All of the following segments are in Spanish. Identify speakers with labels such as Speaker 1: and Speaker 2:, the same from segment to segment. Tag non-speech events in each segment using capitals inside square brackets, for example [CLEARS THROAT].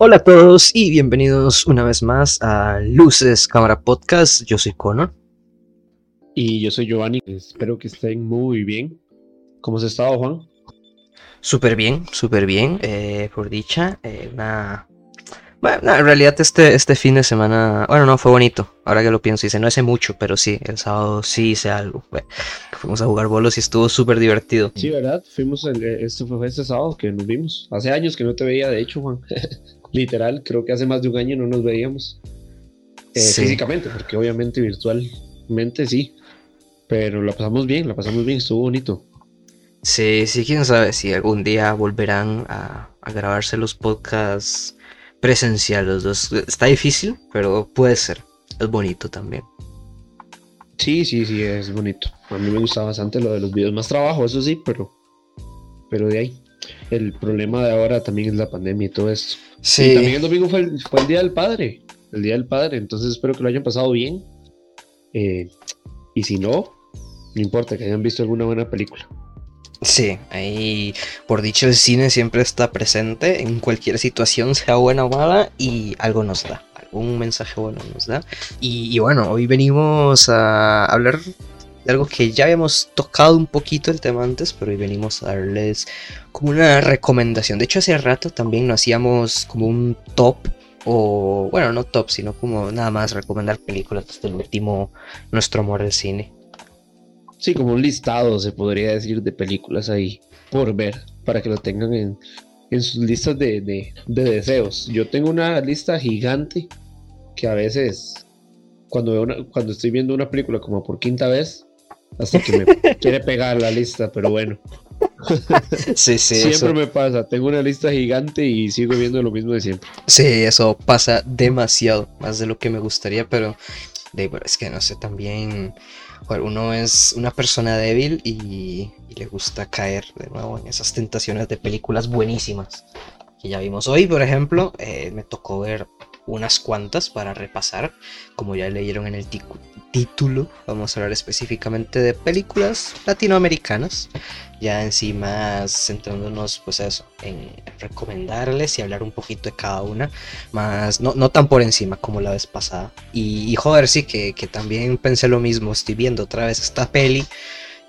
Speaker 1: Hola a todos y bienvenidos una vez más a Luces Cámara Podcast. Yo soy Conor.
Speaker 2: Y yo soy Giovanni. Espero que estén muy bien. ¿Cómo has estado, Juan?
Speaker 1: Súper bien, súper bien, eh, por dicha. Eh, una... Bueno, en realidad este, este fin de semana, bueno, no, fue bonito. Ahora que lo pienso, hice, no hace mucho, pero sí, el sábado sí hice algo. fuimos a jugar bolos y estuvo súper divertido.
Speaker 2: Sí, ¿verdad? Fuimos, el, este fue este sábado que nos vimos. Hace años que no te veía, de hecho, Juan. [LAUGHS] Literal, creo que hace más de un año no nos veíamos. Eh, físicamente, porque obviamente virtualmente sí. Pero la pasamos bien, la pasamos bien, estuvo bonito.
Speaker 1: Sí, sí, quién sabe si algún día volverán a, grabarse los podcasts presenciales. Está difícil, pero puede ser. Es bonito también.
Speaker 2: Sí, sí, sí, es bonito. A mí me gusta bastante lo de los videos. Más trabajo, eso sí, pero, pero de ahí. El problema de ahora también es la pandemia y todo esto. Sí. Y también el domingo fue el, fue el Día del Padre. El Día del Padre. Entonces espero que lo hayan pasado bien. Eh, y si no, no importa que hayan visto alguna buena película.
Speaker 1: Sí, ahí por dicho el cine siempre está presente en cualquier situación, sea buena o mala, y algo nos da, algún mensaje bueno nos da. Y, bueno, hoy venimos a hablar de algo que ya habíamos tocado un poquito el tema antes, pero hoy venimos a darles como una recomendación. De hecho, hace rato también nos hacíamos como un top o bueno, no top, sino como nada más recomendar películas desde el último Nuestro Amor del Cine.
Speaker 2: Sí, como un listado, se podría decir, de películas ahí por ver, para que lo tengan en, sus listas de, deseos. Yo tengo una lista gigante que a veces, cuando, veo cuando estoy viendo una película como por quinta vez, hasta que me quiere pegar la lista, pero bueno. [LAUGHS]
Speaker 1: Sí, sí.
Speaker 2: Siempre me pasa, tengo una lista gigante y sigo viendo lo mismo de siempre.
Speaker 1: Sí, eso pasa demasiado, más de lo que me gustaría, pero es que no sé, también uno es una persona débil y, le gusta caer de nuevo en esas tentaciones de películas buenísimas que ya vimos hoy, por ejemplo, eh, me tocó ver unas cuantas para repasar, como ya leyeron en el título, vamos a hablar específicamente de películas latinoamericanas ya encima centrándonos pues eso, en recomendarles y hablar un poquito de cada una, más no, no tan por encima como la vez pasada. Y, joder, sí que, también pensé lo mismo, estoy viendo otra vez esta peli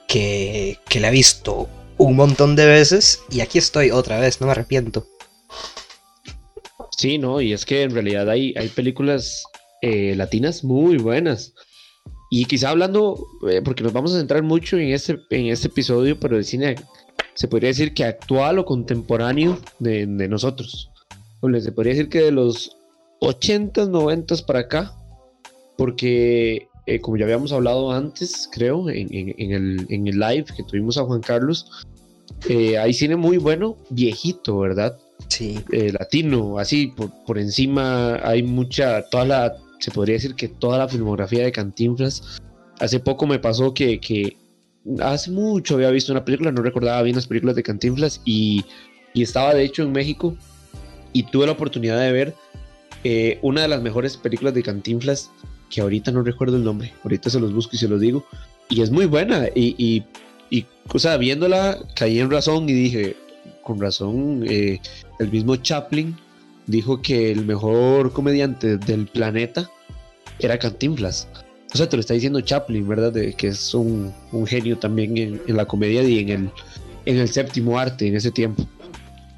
Speaker 1: que, que la he visto un montón de veces y aquí estoy otra vez, no me arrepiento.
Speaker 2: Sí, no, y es que en realidad hay, hay películas eh, latinas muy buenas. Y quizá hablando, eh, porque nos vamos a centrar mucho en este, en este episodio, pero el cine se podría decir que actual o contemporáneo de, nosotros. se podría decir que de los 80s, 90 para acá, porque eh, como ya habíamos hablado antes, creo, en, el, en, el, live que tuvimos a Juan Carlos, eh, hay cine muy bueno, viejito, ¿verdad?
Speaker 1: Sí.
Speaker 2: latino, así, por, por encima hay mucha, toda la se podría decir que toda la filmografía de Cantinflas. Hace poco me pasó que, hace mucho había visto una película, no recordaba bien las películas de Cantinflas y, estaba de hecho en México y tuve la oportunidad de ver eh, una de las mejores películas de Cantinflas que ahorita no recuerdo el nombre, ahorita se los busco y se los digo y es muy buena y, y, y o viéndola caí en razón y dije, con razón, eh, el mismo Chaplin dijo que el mejor comediante del planeta era Cantinflas. O sea, te lo está diciendo Chaplin, ¿verdad? De, que es un, genio también en, la comedia y en el, en el séptimo arte en ese tiempo.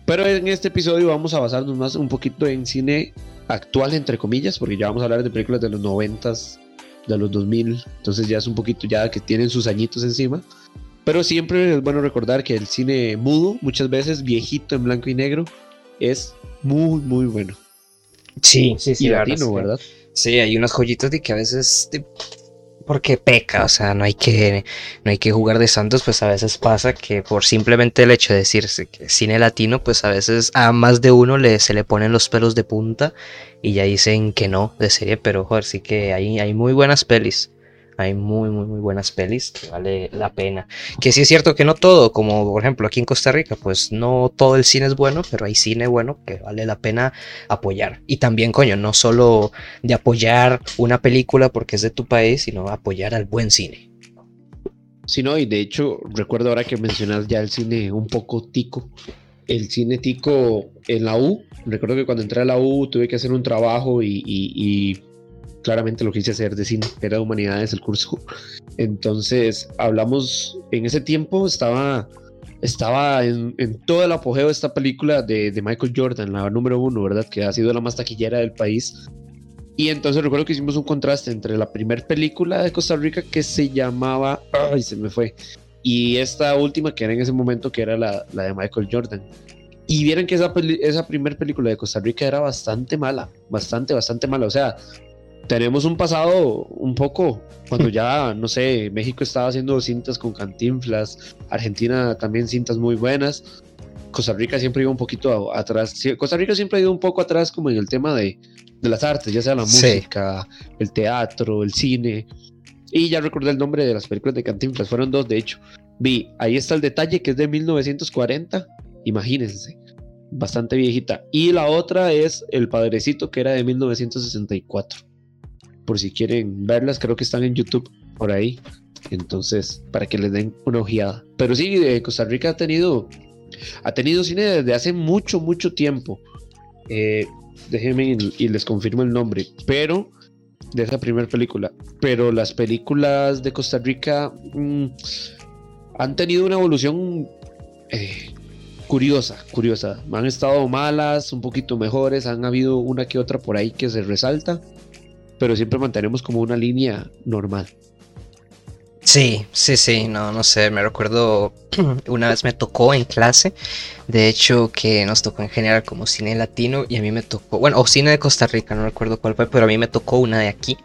Speaker 2: Pero en este episodio vamos a basarnos más un poquito en cine actual, entre comillas, porque ya vamos a hablar de películas de los noventas, de los 2000, entonces ya es un poquito ya que tienen sus añitos encima. Pero siempre es bueno recordar que el cine mudo, muchas veces viejito en blanco y negro, es muy, muy bueno.
Speaker 1: Sí, sí, sí.
Speaker 2: Y latino, ¿verdad?
Speaker 1: Sí, hay unas joyitas de que a veces porque peca, o sea, no hay que no hay que jugar de santos, pues a veces pasa que por simplemente el hecho de decirse que cine latino, pues a veces a más de uno le, se le ponen los pelos de punta y ya dicen que no de serie, pero joder, sí que hay, hay muy buenas pelis. Hay muy, muy, muy buenas pelis que vale la pena. Que sí es cierto que no todo, como por ejemplo aquí en Costa Rica, pues no todo el cine es bueno, pero hay cine bueno que vale la pena apoyar. Y también, coño, no solo de apoyar una película porque es de tu país, sino apoyar al buen cine.
Speaker 2: Sí, no, y de hecho, recuerdo ahora que mencionas ya el cine un poco tico. el cine tico en la U. Recuerdo que cuando entré a la U tuve que hacer un trabajo y, claramente lo quise hacer de cine, era de humanidades el curso. Entonces hablamos, en ese tiempo estaba, estaba en, todo el apogeo de esta película de, Michael Jordan, la número uno, ¿verdad? Que ha sido la más taquillera del país. Y entonces recuerdo que hicimos un contraste entre la primera película de Costa Rica que se llamaba, ay, se me fue, y esta última que era en ese momento que era la, la de Michael Jordan. Y vieron que esa, esa primera película de Costa Rica era bastante mala, bastante, bastante mala. O sea, tenemos un pasado un poco, cuando ya, [LAUGHS] no sé, México estaba haciendo cintas con cantinflas, Argentina también cintas muy buenas. Costa Rica siempre iba un poquito atrás. Costa Rica siempre ha ido un poco atrás como en el tema de, de las artes, ya sea la música, el teatro, el cine. Y ya recordé el nombre de las películas de Cantinflas, fueron dos de hecho. Vi, ahí está el detalle que es de 1940, imagínense, bastante viejita. Y la otra es El Padrecito que era de 1964. Por si quieren verlas, creo que están en YouTube por ahí. Entonces, para que les den una ojeada. Pero sí, Costa Rica ha tenido, ha tenido cine desde hace mucho, mucho tiempo. Eh, déjenme y les confirmo el nombre. Pero de esa primera película. Pero las películas de Costa Rica mm, han tenido una evolución eh, curiosa, curiosa. Han estado malas, un poquito mejores, han habido una que otra por ahí que se resalta, pero siempre mantenemos como una línea normal.
Speaker 1: Sí, sí, sí, no, no sé, me recuerdo [CLEARS THROAT] una vez me tocó en clase, de hecho que nos tocó en general como cine latino y a mí me tocó, bueno, o cine de Costa Rica, no recuerdo cuál fue, pero a mí me tocó una de aquí,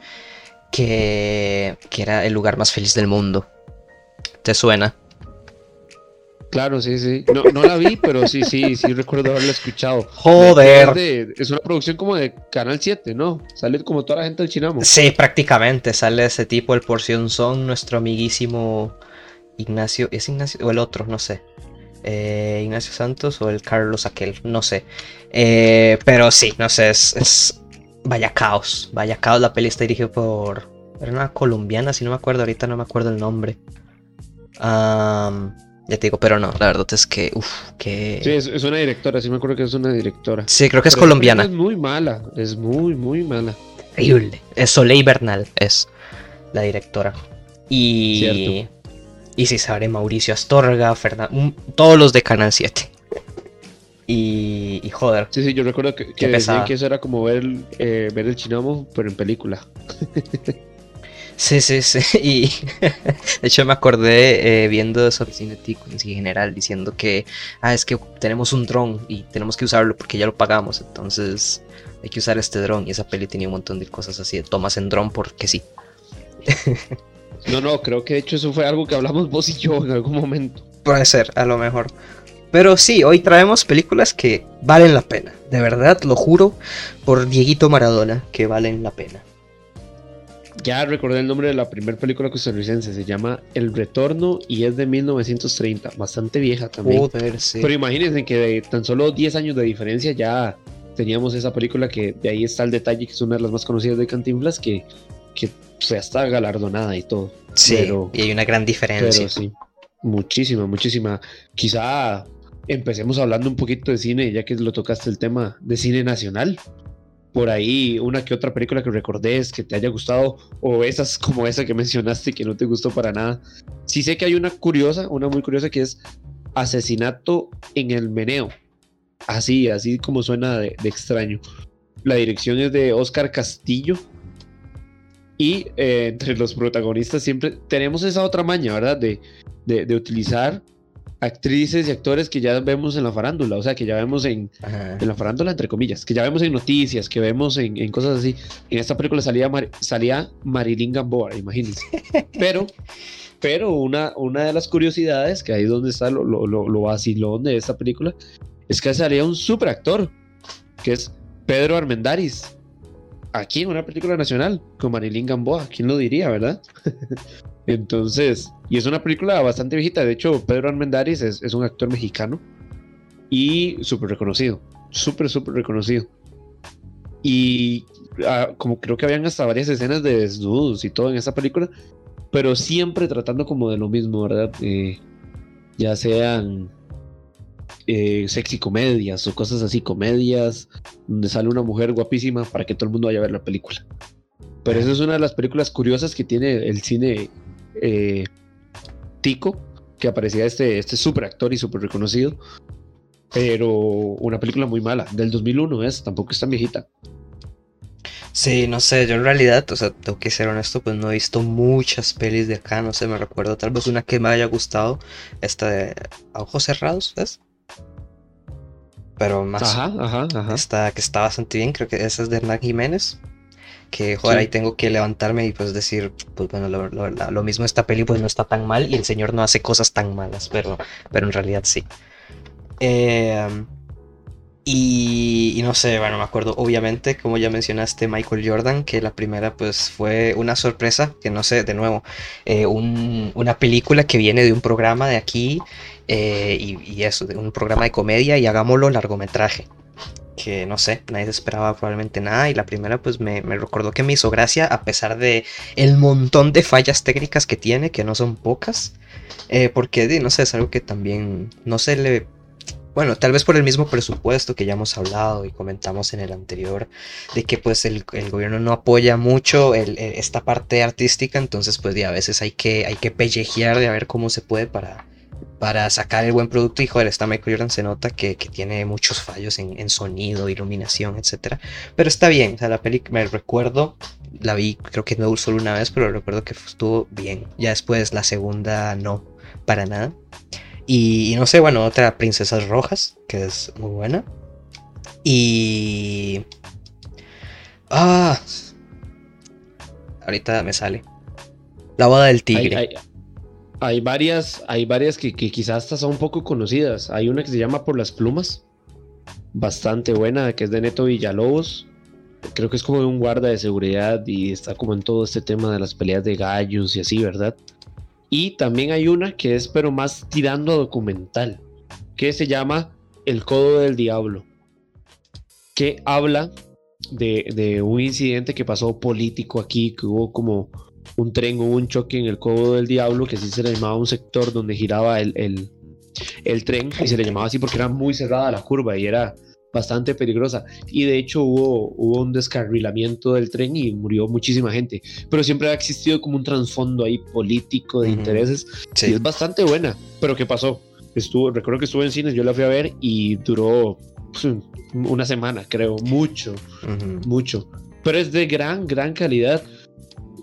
Speaker 1: que, que era el lugar más feliz del mundo. ¿Te suena?
Speaker 2: Claro, sí, sí. No, no la vi, pero sí, sí, sí recuerdo haberla escuchado.
Speaker 1: Joder.
Speaker 2: Es, una producción como de Canal 7, ¿no? Sale como toda la gente del Chinamo.
Speaker 1: Sí, prácticamente. Sale ese tipo, el Porción Son, nuestro amiguísimo Ignacio. ¿Es Ignacio? O el otro, no sé. Eh, Ignacio Santos o el Carlos aquel, no sé. Eh, pero sí, no sé, es, Vaya caos. Vaya caos. La peli está dirigida por. Era una colombiana, si no me acuerdo, ahorita no me acuerdo el nombre. Um, ya te digo, pero no, la verdad es que, uff, que...
Speaker 2: Sí, es, una directora, sí me acuerdo que es una directora.
Speaker 1: Sí, creo que es colombiana.
Speaker 2: Es muy mala, es muy, muy mala.
Speaker 1: Increíble. Es Soleil Bernal, es la directora. Y... Cierto. Y si sabe Mauricio Astorga, Fernando, todos los de Canal 7. Y, y, joder.
Speaker 2: Sí, sí, yo recuerdo que, que, que eso era como ver, eh, ver el chinamo, pero en película. [LAUGHS]
Speaker 1: Sí, sí, sí. [LAUGHS] Y [LAUGHS] de hecho me acordé eh, viendo cine en general diciendo que, ah, es que tenemos un dron y tenemos que usarlo porque ya lo pagamos. Entonces hay que usar este dron. Y esa peli tenía un montón de cosas así de tomas en dron porque sí. [LAUGHS]
Speaker 2: No, no, creo que de hecho eso fue algo que hablamos vos y yo en algún momento.
Speaker 1: Puede ser, a lo mejor. Pero sí, hoy traemos películas que valen la pena. De verdad, lo juro, por Dieguito Maradona, que valen la pena.
Speaker 2: Ya recordé el nombre de la primera película costarricense, se llama El Retorno y es de 1930, bastante vieja también. Pero imagínense que de tan solo 10 años de diferencia ya teníamos esa película que de ahí está el detalle, que es una de las más conocidas de Cantinflas, que, que ya está galardonada y todo.
Speaker 1: Sí, y hay una gran diferencia.
Speaker 2: Pero sí, muchísima, muchísima. Quizá empecemos hablando un poquito de cine, ya que lo tocaste el tema de cine nacional por ahí una que otra película que recordes que te haya gustado o esas como esa que mencionaste que no te gustó para nada. Sí sé que hay una curiosa, una muy curiosa que es Asesinato en el Meneo. Así, así como suena de, extraño. La dirección es de Oscar Castillo. Y eh, entre los protagonistas siempre tenemos esa otra maña, ¿verdad? De, de utilizar actrices y actores que ya vemos en la farándula, o sea, que ya vemos en, en la farándula, entre comillas, que ya vemos en noticias, que vemos en, cosas así. En esta película salía, salía Marilyn Gamboa, imagínense. [LAUGHS] Pero, pero una, una de las curiosidades, que ahí es donde está lo, lo, lo, vacilón de esta película, es que salía un super actor, que es Pedro Armendáriz. Aquí en una película nacional, con Marilyn Gamboa, ¿quién lo diría, verdad? [LAUGHS] Entonces, y es una película bastante viejita. De hecho, Pedro Armendáriz es, es un actor mexicano y súper reconocido. Súper, súper reconocido. Y ah, como creo que habían hasta varias escenas de desnudos y todo en esa película, pero siempre tratando como de lo mismo, ¿verdad? Eh, ya sean eh, sexy comedias o cosas así, comedias donde sale una mujer guapísima para que todo el mundo vaya a ver la película. Pero esa es una de las películas curiosas que tiene el cine eh, tico, que aparecía este, este super actor y super reconocido. Pero una película muy mala, del 2001 es, tampoco es tan viejita.
Speaker 1: Sí, no sé, yo en realidad, o sea, tengo que ser honesto, pues no he visto muchas pelis de acá, no sé, me recuerdo tal vez una que me haya gustado, esta de A Ojos Cerrados, ¿ves? Pero más,
Speaker 2: Ajá, ajá, ajá.
Speaker 1: esta que está bastante bien, creo que esa es de Hernán Jiménez, que joder,
Speaker 2: Sí.
Speaker 1: ahí tengo que levantarme y pues decir, pues bueno, lo, lo- lo mismo esta peli pues no está tan mal y el señor no hace cosas tan malas, pero, pero en realidad sí. Eh, y, y no sé, bueno, me acuerdo obviamente, como ya mencionaste, Michael Jordan, que la primera pues fue una sorpresa, que no sé, de nuevo, eh, un- una película que viene de un programa de aquí eh, y, y eso, de un programa de comedia y hagámoslo largometraje. Que no sé, nadie se esperaba probablemente nada y la primera pues me, me recordó que me hizo gracia a pesar de el montón de fallas técnicas que tiene, que no son pocas, eh, porque no sé, es algo que también no se le bueno, tal vez por el mismo presupuesto que ya hemos hablado y comentamos en el anterior, de que pues el, el gobierno no apoya mucho esta parte artística, entonces pues ya a veces hay que, hay que pellejear de a ver cómo se puede para, para sacar el buen producto. Y joder, esta Michael Jordan se nota que, que tiene muchos fallos en, en sonido, iluminación, etcétera. Pero está bien, o sea, la peli me recuerdo, la vi creo que no solo una vez, pero recuerdo que estuvo bien. Ya después la segunda no, para nada. Y, y no sé, bueno, otra Princesas Rojas, que es muy buena. Y... Ah. Ahorita me sale. La boda del tigre.
Speaker 2: hay- hay varias, hay varias que, quizás hasta son poco conocidas. Hay una que se llama Por las plumas, bastante buena, que es de Neto Villalobos. Creo que es como de un guarda de seguridad y está como en todo este tema de las peleas de gallos y así, ¿verdad? Y también hay una que es pero más tirando a documental, que se llama El Codo del Diablo, que habla de un incidente que pasó político aquí, que hubo como un tren, hubo un choque en el Codo del Diablo, que así se le llamaba un sector donde giraba el, el, el tren, y se le llamaba así porque era muy cerrada la curva y era bastante peligrosa. Y de hecho hubo, hubo un descarrilamiento del tren y murió muchísima gente. Pero siempre ha existido como un trasfondo ahí político de
Speaker 1: Ujú.
Speaker 2: intereses y
Speaker 1: Sí.
Speaker 2: es bastante buena. Pero ¿qué pasó? Estuvo, recuerdo que estuvo en cines, yo la fui a ver y duró pues, una semana, creo, mucho,
Speaker 1: Ujú.
Speaker 2: mucho. Pero es de gran, gran calidad.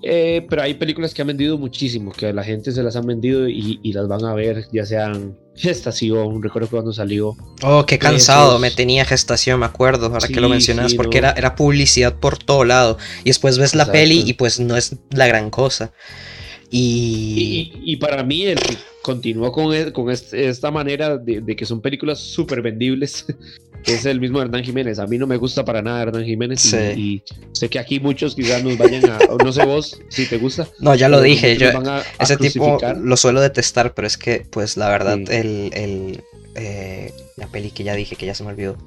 Speaker 2: Eh, pero hay películas que han vendido muchísimo, que a la gente se las han vendido y, y las van a ver, ya sean Gestación, recuerdo cuando salió.
Speaker 1: Oh, qué cansado,
Speaker 2: Esos-
Speaker 1: me tenía gestación, me acuerdo, ahora que lo mencionas,
Speaker 2: sí,
Speaker 1: porque
Speaker 2: no.
Speaker 1: era, era publicidad por todo lado. Y después ves la peli y pues no es la gran cosa.
Speaker 2: Y,
Speaker 1: Y...
Speaker 2: y para mí, el que continuó con, e- con este- esta manera de, de que son películas súper vendibles es el mismo Hernán Jiménez. A mí no me gusta para nada Hernán Jiménez
Speaker 1: Sí.
Speaker 2: y, sé que aquí muchos quizás nos vayan a... No sé vos si te gusta.
Speaker 1: No, ya lo dije, yo
Speaker 2: a- a
Speaker 1: ese tipo lo suelo detestar, pero es que pues la verdad
Speaker 2: Sí.
Speaker 1: el, el, eh, la peli que ya dije, que ya se me olvidó,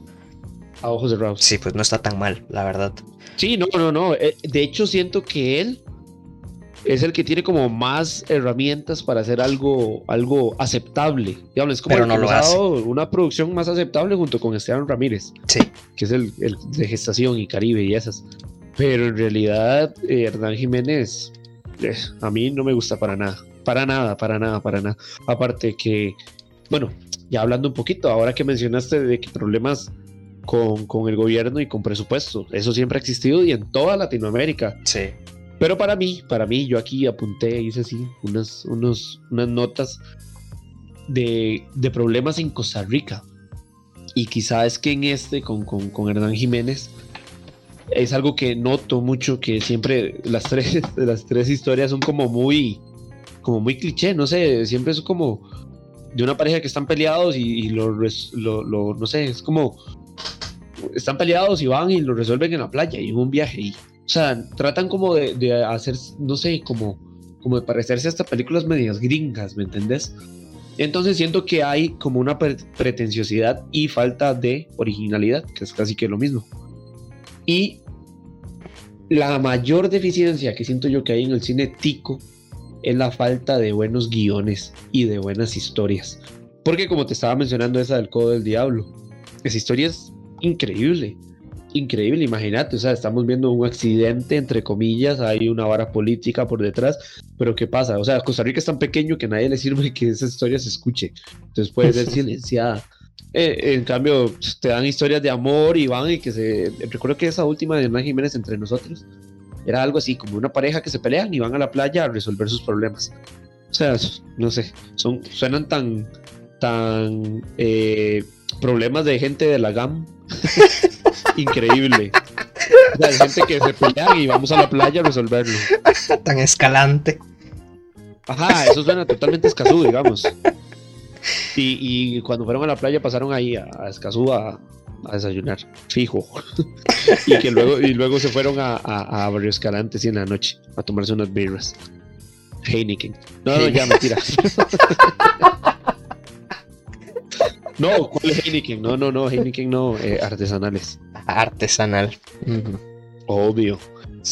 Speaker 2: A ojos cerrados.
Speaker 1: sí, pues no está tan mal, la verdad.
Speaker 2: Sí, no, no, no. eh, De hecho, siento que él es el que tiene como más herramientas para hacer algo, algo aceptable. Digamos, es como
Speaker 1: Pero
Speaker 2: el
Speaker 1: no lo hace.
Speaker 2: una producción más aceptable junto con Esteban Ramírez,
Speaker 1: Sí,
Speaker 2: que es el, el de gestación y Caribe y esas. Pero en realidad, eh, Hernán Jiménez, eh, a mí no me gusta para nada. Para nada, para nada, para nada. Aparte que, bueno, ya hablando un poquito, ahora que mencionaste de que problemas con, con el gobierno y con presupuesto, eso siempre ha existido y en toda Latinoamérica.
Speaker 1: sí.
Speaker 2: Pero para mí, para mí, yo aquí apunté, hice así, unas, unos, unas notas de, de problemas en Costa Rica. Y quizá es que en este, con, con, con Hernán Jiménez, es algo que noto mucho, que siempre las tres, [LAUGHS] las tres historias son como muy, como muy cliché, no sé, siempre es como de una pareja que están peleados y, lo, lo, lo- no sé, es como, están peleados y van y lo resuelven en la playa y en un viaje. Y, o sea, tratan como de, de hacer, no sé, como, como de parecerse a estas películas medias gringas, ¿me entendés? Entonces siento que hay como una pre- pretenciosidad y falta de originalidad, que es casi que lo mismo. Y la mayor deficiencia que siento yo que hay en el cine tico es la falta de buenos guiones y de buenas historias. Porque como te estaba mencionando esa del Codo del Diablo, esa historia es increíble, increíble, imagínate, o sea, estamos viendo un accidente, entre comillas, hay una vara política por detrás, pero ¿qué pasa? O sea, Costa Rica es tan pequeño que a nadie le sirve que esa historia se escuche, entonces puede ser [LAUGHS] silenciada. Eh, en cambio, te dan historias de amor y van y que se... Recuerdo que esa última de Hernán Jiménez entre nosotros era algo así, como una pareja que se pelean y van a la playa a resolver sus problemas. O sea, no sé, son, suenan tan, tan eh, problemas de gente de la GAM. [LAUGHS] Increíble. O sea, hay gente que se pelea y vamos a la playa a resolverlo. [LAUGHS]
Speaker 1: Tan escalante.
Speaker 2: Ajá, eso suena totalmente escazú, digamos. Y, y, cuando fueron a la playa pasaron ahí a, a Escazú a, a, desayunar, fijo. [LAUGHS] y que luego, y luego se fueron a, a, a Barrio Escalante sí, en la noche a tomarse unas birras. Heineken. No, no, ya, mentira. [LAUGHS] no, ¿cuál es Heineken? No, no, no, Heineken no, eh, artesanales.
Speaker 1: Artesanal. Uh -huh.
Speaker 2: Obvio.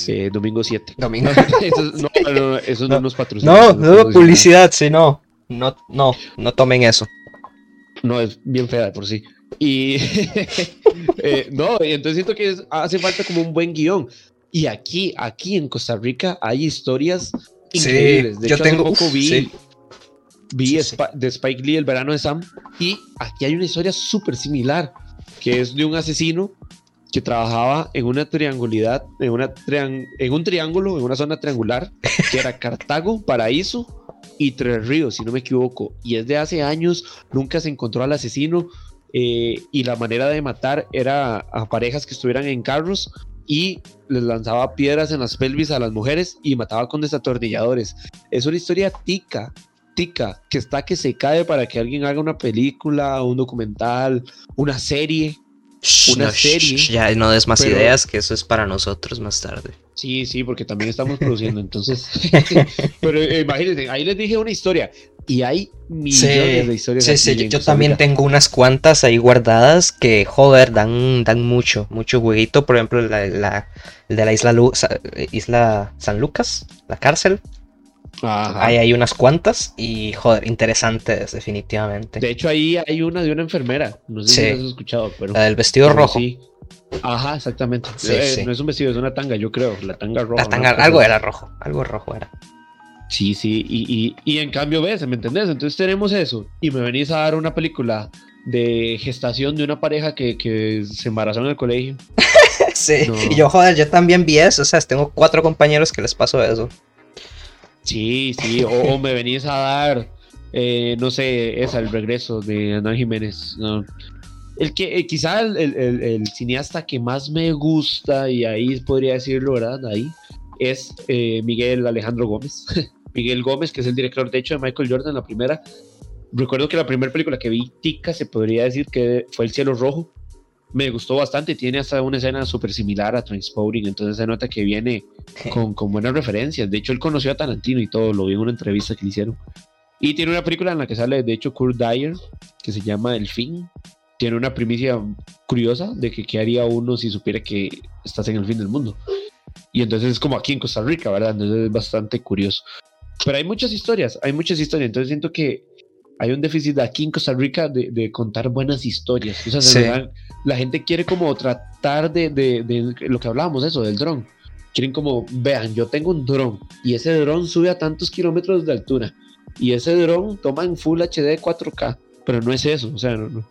Speaker 2: Eh, domingo 7.
Speaker 1: Domingo. [LAUGHS]
Speaker 2: eso, no, no, eso no, no nos patrocina.
Speaker 1: No, no, publicidad, sí, no. No, no, no tomen eso.
Speaker 2: No, es bien fea de por sí. Y [LAUGHS] eh, no, y entonces siento que es, hace falta como un buen guion. Y aquí, aquí en Costa Rica hay historias increíbles.
Speaker 1: Sí,
Speaker 2: de
Speaker 1: yo tengo,
Speaker 2: hace poco vi,
Speaker 1: sí.
Speaker 2: Vi
Speaker 1: Sí,
Speaker 2: de Spike Lee, El verano de Sam, y aquí hay una historia súper similar, que es de un asesino que trabajaba en una triangulidad, en, una triang en un triángulo, en una zona triangular, que era Cartago, Paraíso y Tres Ríos, si no me equivoco. Y es de hace años, nunca se encontró al asesino. Eh, y la manera de matar era a parejas que estuvieran en carros y les lanzaba piedras en las pelvis a las mujeres y mataba con desatornilladores. Es una historia tica, tica, que está que se cae para que alguien haga una película, un documental, una serie. Una
Speaker 1: no,
Speaker 2: serie.
Speaker 1: ya no des más
Speaker 2: pero...
Speaker 1: ideas, que eso es para nosotros más tarde.
Speaker 2: Sí, sí, porque también estamos [LAUGHS] produciendo, entonces. [LAUGHS] pero eh, imagínense, ahí les dije una historia y hay millones
Speaker 1: sí,
Speaker 2: de historias.
Speaker 1: Sí, sí, yo, yo también tengo unas cuantas ahí guardadas que, joder, dan, dan mucho, mucho jueguito. Por ejemplo, la, la, el de la isla, Lu isla San Lucas, la cárcel.
Speaker 2: Ajá.
Speaker 1: Ahí hay unas cuantas y, joder, interesantes, definitivamente.
Speaker 2: De hecho, ahí hay una de una enfermera. No sé
Speaker 1: sí.
Speaker 2: si has escuchado, pero.
Speaker 1: La del vestido
Speaker 2: pero
Speaker 1: rojo.
Speaker 2: Sí. Ajá, exactamente.
Speaker 1: Sí,
Speaker 2: eh,
Speaker 1: sí.
Speaker 2: No es un vestido, es una tanga, yo creo. La tanga roja.
Speaker 1: La tanga, algo era rojo, algo rojo era.
Speaker 2: Sí, sí, y, y, y, en cambio ves, ¿me entendés? Entonces tenemos eso, y me venís a dar una película de gestación de una pareja que, que se embarazó en el colegio. [LAUGHS]
Speaker 1: sí, no. y yo, joder, yo también vi eso, o sea, tengo cuatro compañeros que les pasó eso.
Speaker 2: Sí, sí, o, me venís a dar, eh, no sé, esa, el regreso de Ana Jiménez. No. El que eh, quizá el, cineasta que más me gusta, y ahí podría decirlo, ¿verdad? Ahí, es eh, Miguel Alejandro Gómez. [LAUGHS] Miguel Gómez, que es el director, de hecho, de Michael Jordan, la primera. Recuerdo que la primera película que vi, Tica, se podría decir que fue El Cielo Rojo. Me gustó bastante, tiene hasta una escena súper similar a Transporting, entonces se nota que viene [LAUGHS] con, con, buenas referencias. De hecho, él conoció a Tarantino y todo, lo vi en una entrevista que le hicieron. Y tiene una película en la que sale, de hecho, Kurt Dyer, que se llama El Fin. Tiene una primicia curiosa de que qué haría uno si supiera que estás en el fin del mundo. Y entonces es como aquí en Costa Rica, ¿verdad? Entonces es bastante curioso. Pero hay muchas historias, hay muchas historias. Entonces siento que hay un déficit aquí en Costa Rica de, de contar buenas historias. O sea, sí. verdad, la gente quiere como tratar de, de, de, lo que hablábamos, eso, del dron. Quieren como, vean, yo tengo un dron y ese dron sube a tantos kilómetros de altura y ese dron toma en Full HD 4K, pero no es eso, o sea, no, no,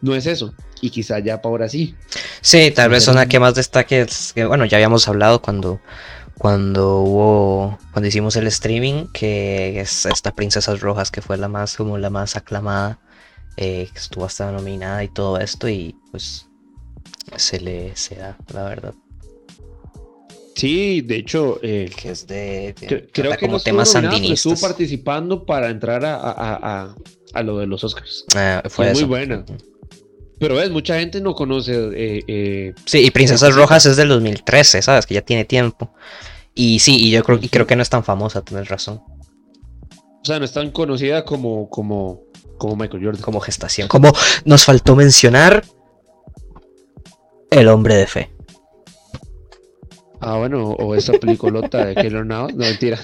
Speaker 2: no es eso. Y quizá ya para ahora sí.
Speaker 1: Sí, tal vez una que más destaque es que, bueno, ya habíamos hablado cuando cuando hubo cuando hicimos el streaming que es esta princesas rojas que fue la más como la más aclamada eh, que estuvo hasta nominada y todo esto y pues se le se da la verdad.
Speaker 2: Sí de hecho eh,
Speaker 1: que es de,
Speaker 2: creo que
Speaker 1: como
Speaker 2: no
Speaker 1: temas
Speaker 2: sandinistas estuvo participando para entrar a, a, a, a lo de los Oscars.
Speaker 1: Ah, fue
Speaker 2: muy buena pero ves, mucha gente no conoce. Eh, eh,
Speaker 1: sí, y Princesas Rojas es del 2013, ¿sabes? Que ya tiene tiempo. Y sí, y yo creo, y creo que no es tan famosa, tienes razón.
Speaker 2: O sea, no es tan conocida como, como, como Michael Jordan.
Speaker 1: Como gestación. Como nos faltó mencionar El hombre de fe.
Speaker 2: Ah, bueno, o esa peliculota de Keller Now. No, mentira.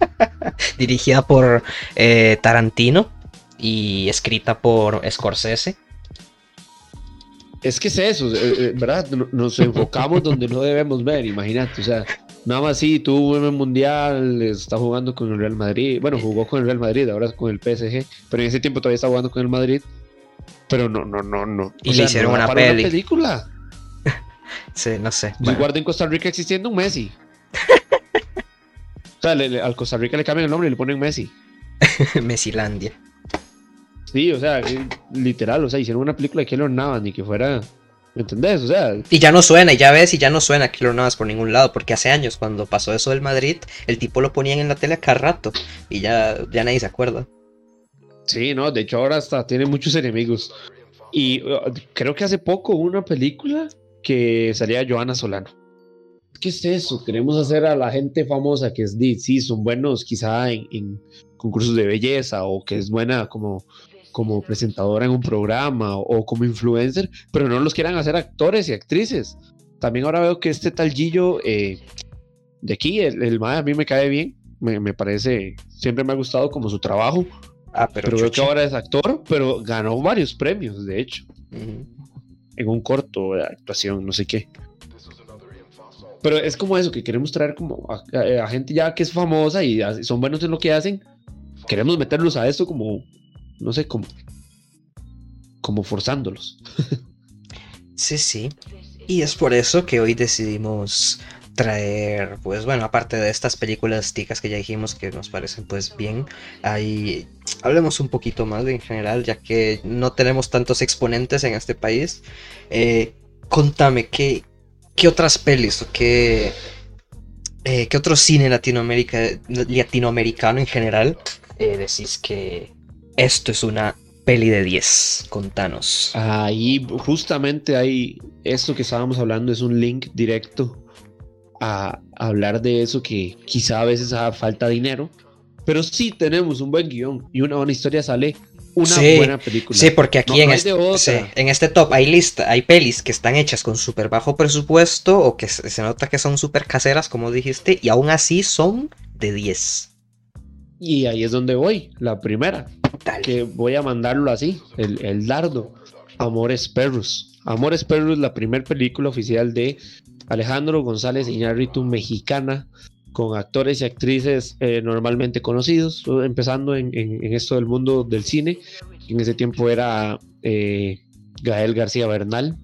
Speaker 2: [LAUGHS]
Speaker 1: Dirigida por eh, Tarantino y escrita por Scorsese.
Speaker 2: Es que es eso, eh, eh, ¿verdad? Nos enfocamos donde no debemos ver, imagínate, o sea, nada más sí, tuvo un mundial, está jugando con el Real Madrid, bueno, jugó con el Real Madrid, ahora con el PSG, pero en ese tiempo todavía está jugando con el Madrid, pero no, no, no, no.
Speaker 1: Y le hicieron una, peli.
Speaker 2: película. [LAUGHS]
Speaker 1: sí, no sé.
Speaker 2: Bueno. Guarda en Costa Rica existiendo un Messi. [LAUGHS] o sea, al Costa Rica le cambian el nombre y le ponen Messi. [LAUGHS]
Speaker 1: Messilandia.
Speaker 2: Sí, o sea, literal, o sea, hicieron una película de Keylor Navas ni que fuera. ¿Me entendés? O sea.
Speaker 1: Y ya no suena, y ya ves, y ya no suena Keylor Navas por ningún lado, porque hace años, cuando pasó eso del Madrid, el tipo lo ponían en la tele a cada rato, y ya, ya nadie se acuerda.
Speaker 2: Sí, no, de hecho ahora hasta tiene muchos enemigos. Y uh, creo que hace poco hubo una película que salía Joana Solano. ¿Qué es eso? Queremos hacer a la gente famosa que es, sí, son buenos quizá en, en concursos de belleza o que es buena como como presentadora en un programa o, como influencer, pero no los quieran hacer actores y actrices. También ahora veo que este tal Gillo eh, de aquí, el, el a mí me cae bien, me, parece, siempre me ha gustado como su trabajo. Ah, pero, veo que ahora es actor, pero ganó varios premios, de hecho. En un corto de actuación, no sé qué. Pero es como eso, que queremos traer como a, gente ya que es famosa y son buenos en lo que hacen. Queremos meterlos a esto como no sé, como, como forzándolos.
Speaker 1: sí, sí. Y es por eso que hoy decidimos traer, pues bueno, aparte de estas películas ticas que ya dijimos que nos parecen pues bien, ahí hablemos un poquito más en general, ya que no tenemos tantos exponentes en este país. Eh, contame, ¿qué, ¿qué otras pelis o qué, eh, qué otro cine latinoamericano en general eh, decís que, esto es una peli de 10. Contanos.
Speaker 2: Ahí, justamente ahí, esto que estábamos hablando es un link directo a hablar de eso que quizá a veces falta dinero, pero sí tenemos un buen guion y una buena historia sale una buena película.
Speaker 1: Sí, porque aquí en, este, en este top hay lista, hay pelis que están hechas con súper bajo presupuesto o que se, nota que son súper caseras, como dijiste, y aún así son de 10.
Speaker 2: Y ahí es donde voy, la primera que voy a mandarlo así, el, dardo. Amores Perros. Amores Perros, la primera película oficial de Alejandro González Iñárritu, mexicana, con actores y actrices eh, normalmente conocidos, empezando en, esto del mundo del cine. En ese tiempo era eh, Gael García Bernal,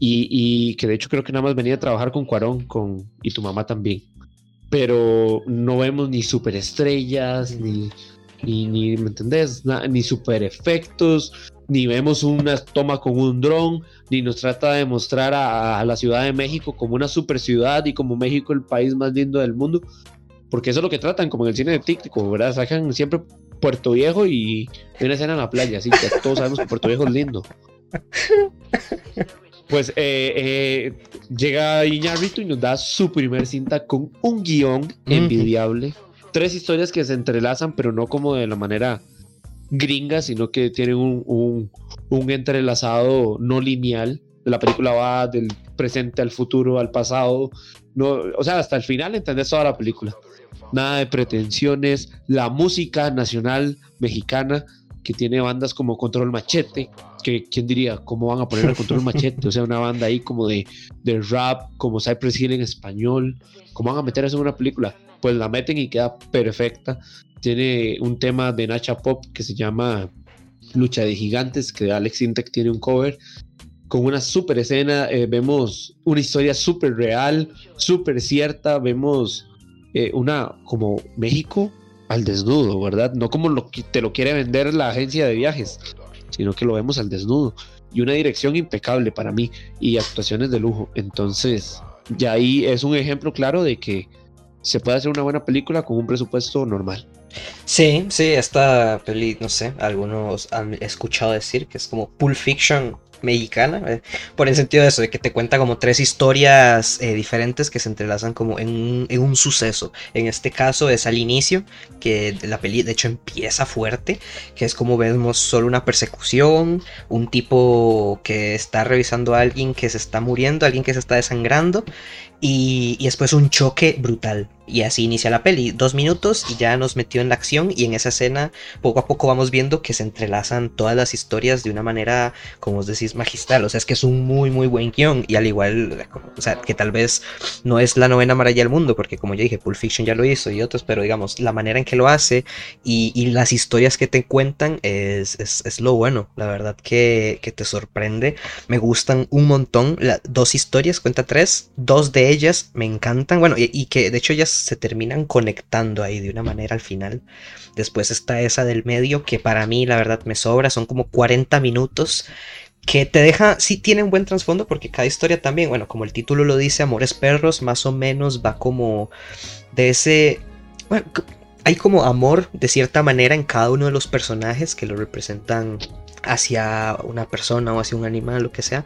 Speaker 2: y, que de hecho creo que nada más venía a trabajar con Cuarón con, y tu mamá también. Pero no vemos ni superestrellas, ni ni, ni ¿me entendés? ni super efectos, ni vemos una toma con un dron, ni nos trata de mostrar a, la Ciudad de México como una super ciudad y como México el país más lindo del mundo, porque eso es lo que tratan, como en el cine de TikTok, ¿verdad? Sacan siempre Puerto Viejo y una escena en la playa, así que todos sabemos que Puerto Viejo es lindo. [LAUGHS] Pues eh, eh, llega Iñárritu y nos da su primer cinta con un guion envidiable tres historias que se entrelazan, pero no como de la manera gringa, sino que tienen un, entrelazado no lineal. La película va del presente al futuro, al pasado. No, o sea, hasta el final entendés toda la película. Nada de pretensiones. La música nacional mexicana, que tiene bandas como Control Machete, que quién diría, ¿cómo van a poner el Control Machete? O sea, una banda ahí como de, de rap, como Cypress Hill en español. ¿Cómo van a meter eso en una película? pues la meten y queda perfecta. Tiene un tema de Nacha Pop que se llama Lucha de Gigantes, que Alex Intec tiene un cover con una super escena. Eh, vemos una historia súper real, súper cierta. Vemos eh, una como México al desnudo, ¿verdad? No como lo que te lo quiere vender la agencia de viajes, sino que lo vemos al desnudo. Y una dirección impecable para mí y actuaciones de lujo. Entonces, ya ahí es un ejemplo claro de que se puede hacer una buena película con un presupuesto normal.
Speaker 1: Sí, sí, esta peli, no sé, algunos han escuchado decir que es como Pulp Fiction mexicana, eh, por el sentido de eso, de que te cuenta como tres historias eh, diferentes que se entrelazan como en un, en un, suceso. En este caso es al inicio, que la peli de hecho empieza fuerte, que es como vemos solo una persecución, un tipo que está revisando a alguien que se está muriendo, alguien que se está desangrando, y, y, después un choque brutal. Y así inicia la peli. Dos minutos y ya nos metió en la acción. Y en esa escena, poco a poco vamos viendo que se entrelazan todas las historias de una manera, como os decís, magistral. O sea, es que es un muy, muy buen guion. Y al igual, o sea, que tal vez no es la novena maravilla del mundo, porque como ya dije, Pulp Fiction ya lo hizo y otros, pero digamos, la manera en que lo hace y, las historias que te cuentan es, es, es, lo bueno. La verdad que, que te sorprende. Me gustan un montón. Dos historias, cuenta tres. Dos de ellas me encantan. Bueno, y, que de hecho ellas se terminan conectando ahí de una manera al final. Después está esa del medio que para mí la verdad me sobra, son como 40 minutos que te deja, sí tiene un buen trasfondo porque cada historia también, bueno, como el título lo dice, Amores Perros, más o menos va como de ese... Bueno, hay como amor de cierta manera en cada uno de los personajes que lo representan hacia una persona o hacia un animal, lo que sea,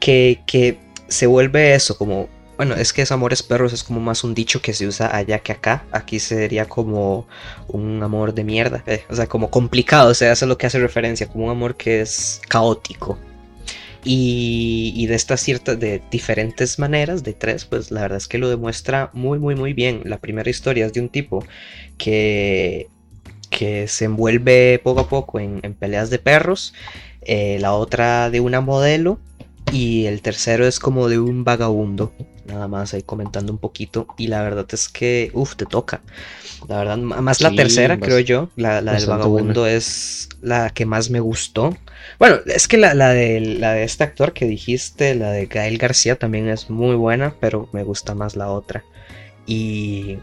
Speaker 1: que, que se vuelve eso, como bueno, es que es amores perros es como más un dicho que se usa allá que acá. Aquí sería como un amor de mierda. Eh, o sea, como complicado. O sea, eso es lo que hace referencia. Como un amor que es caótico. Y, y, de estas ciertas, de diferentes maneras, de tres, pues la verdad es que lo demuestra muy, muy, muy bien. La primera historia es de un tipo que, que se envuelve poco a poco en, peleas de perros. Eh, la otra de una modelo. Y el tercero es como de un vagabundo nada más ahí comentando un poquito. Y la verdad es que, uff, te toca. La verdad, más la sí, tercera, creo yo, la, la del vagabundo buena. es la que más me gustó. Bueno, es que la, la, de, la de este actor que dijiste, la de Gael García, también es muy buena, pero me gusta más la otra. Y.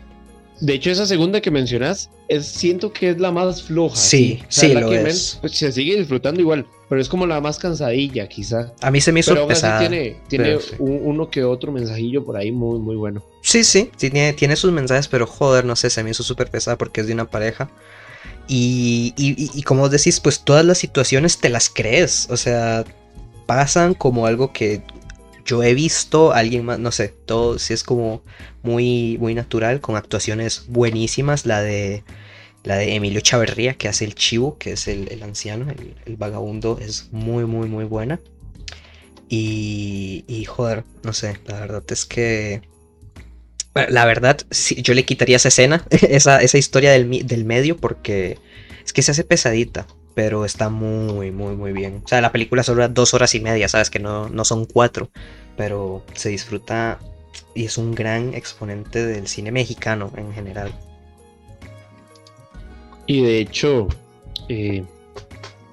Speaker 2: De hecho, esa segunda que mencionas, es, siento que es la más floja.
Speaker 1: Sí, sí, o sea,
Speaker 2: sí
Speaker 1: lo
Speaker 2: que
Speaker 1: es.
Speaker 2: Men, pues, se sigue disfrutando igual, pero es como la más cansadilla, quizá.
Speaker 1: A mí se me hizo
Speaker 2: pero
Speaker 1: pesada.
Speaker 2: tiene, tiene un, uno que otro mensajillo por ahí muy, muy bueno.
Speaker 1: Sí, sí, tiene, tiene sus mensajes, pero joder, no sé, se me hizo súper pesada porque es de una pareja. Y, y, y, como decís, pues todas las situaciones te las crees. O sea, pasan como algo que yo he visto, alguien más, no sé, todo sí es como muy, muy natural, con actuaciones buenísimas. La de la de Emilio Chaverría, que hace el chivo, que es el, el anciano, el, vagabundo, es muy, muy, muy buena. Y, joder, no sé, la verdad es que. La verdad, sí, yo le quitaría esa escena, [LAUGHS] esa, esa historia del, del medio, porque es que se hace pesadita pero está muy, muy, muy bien. O sea, la película solo dos horas y media, ¿sabes? Que no, no son cuatro, pero se disfruta y es un gran exponente del cine mexicano en general.
Speaker 2: Y de hecho, eh,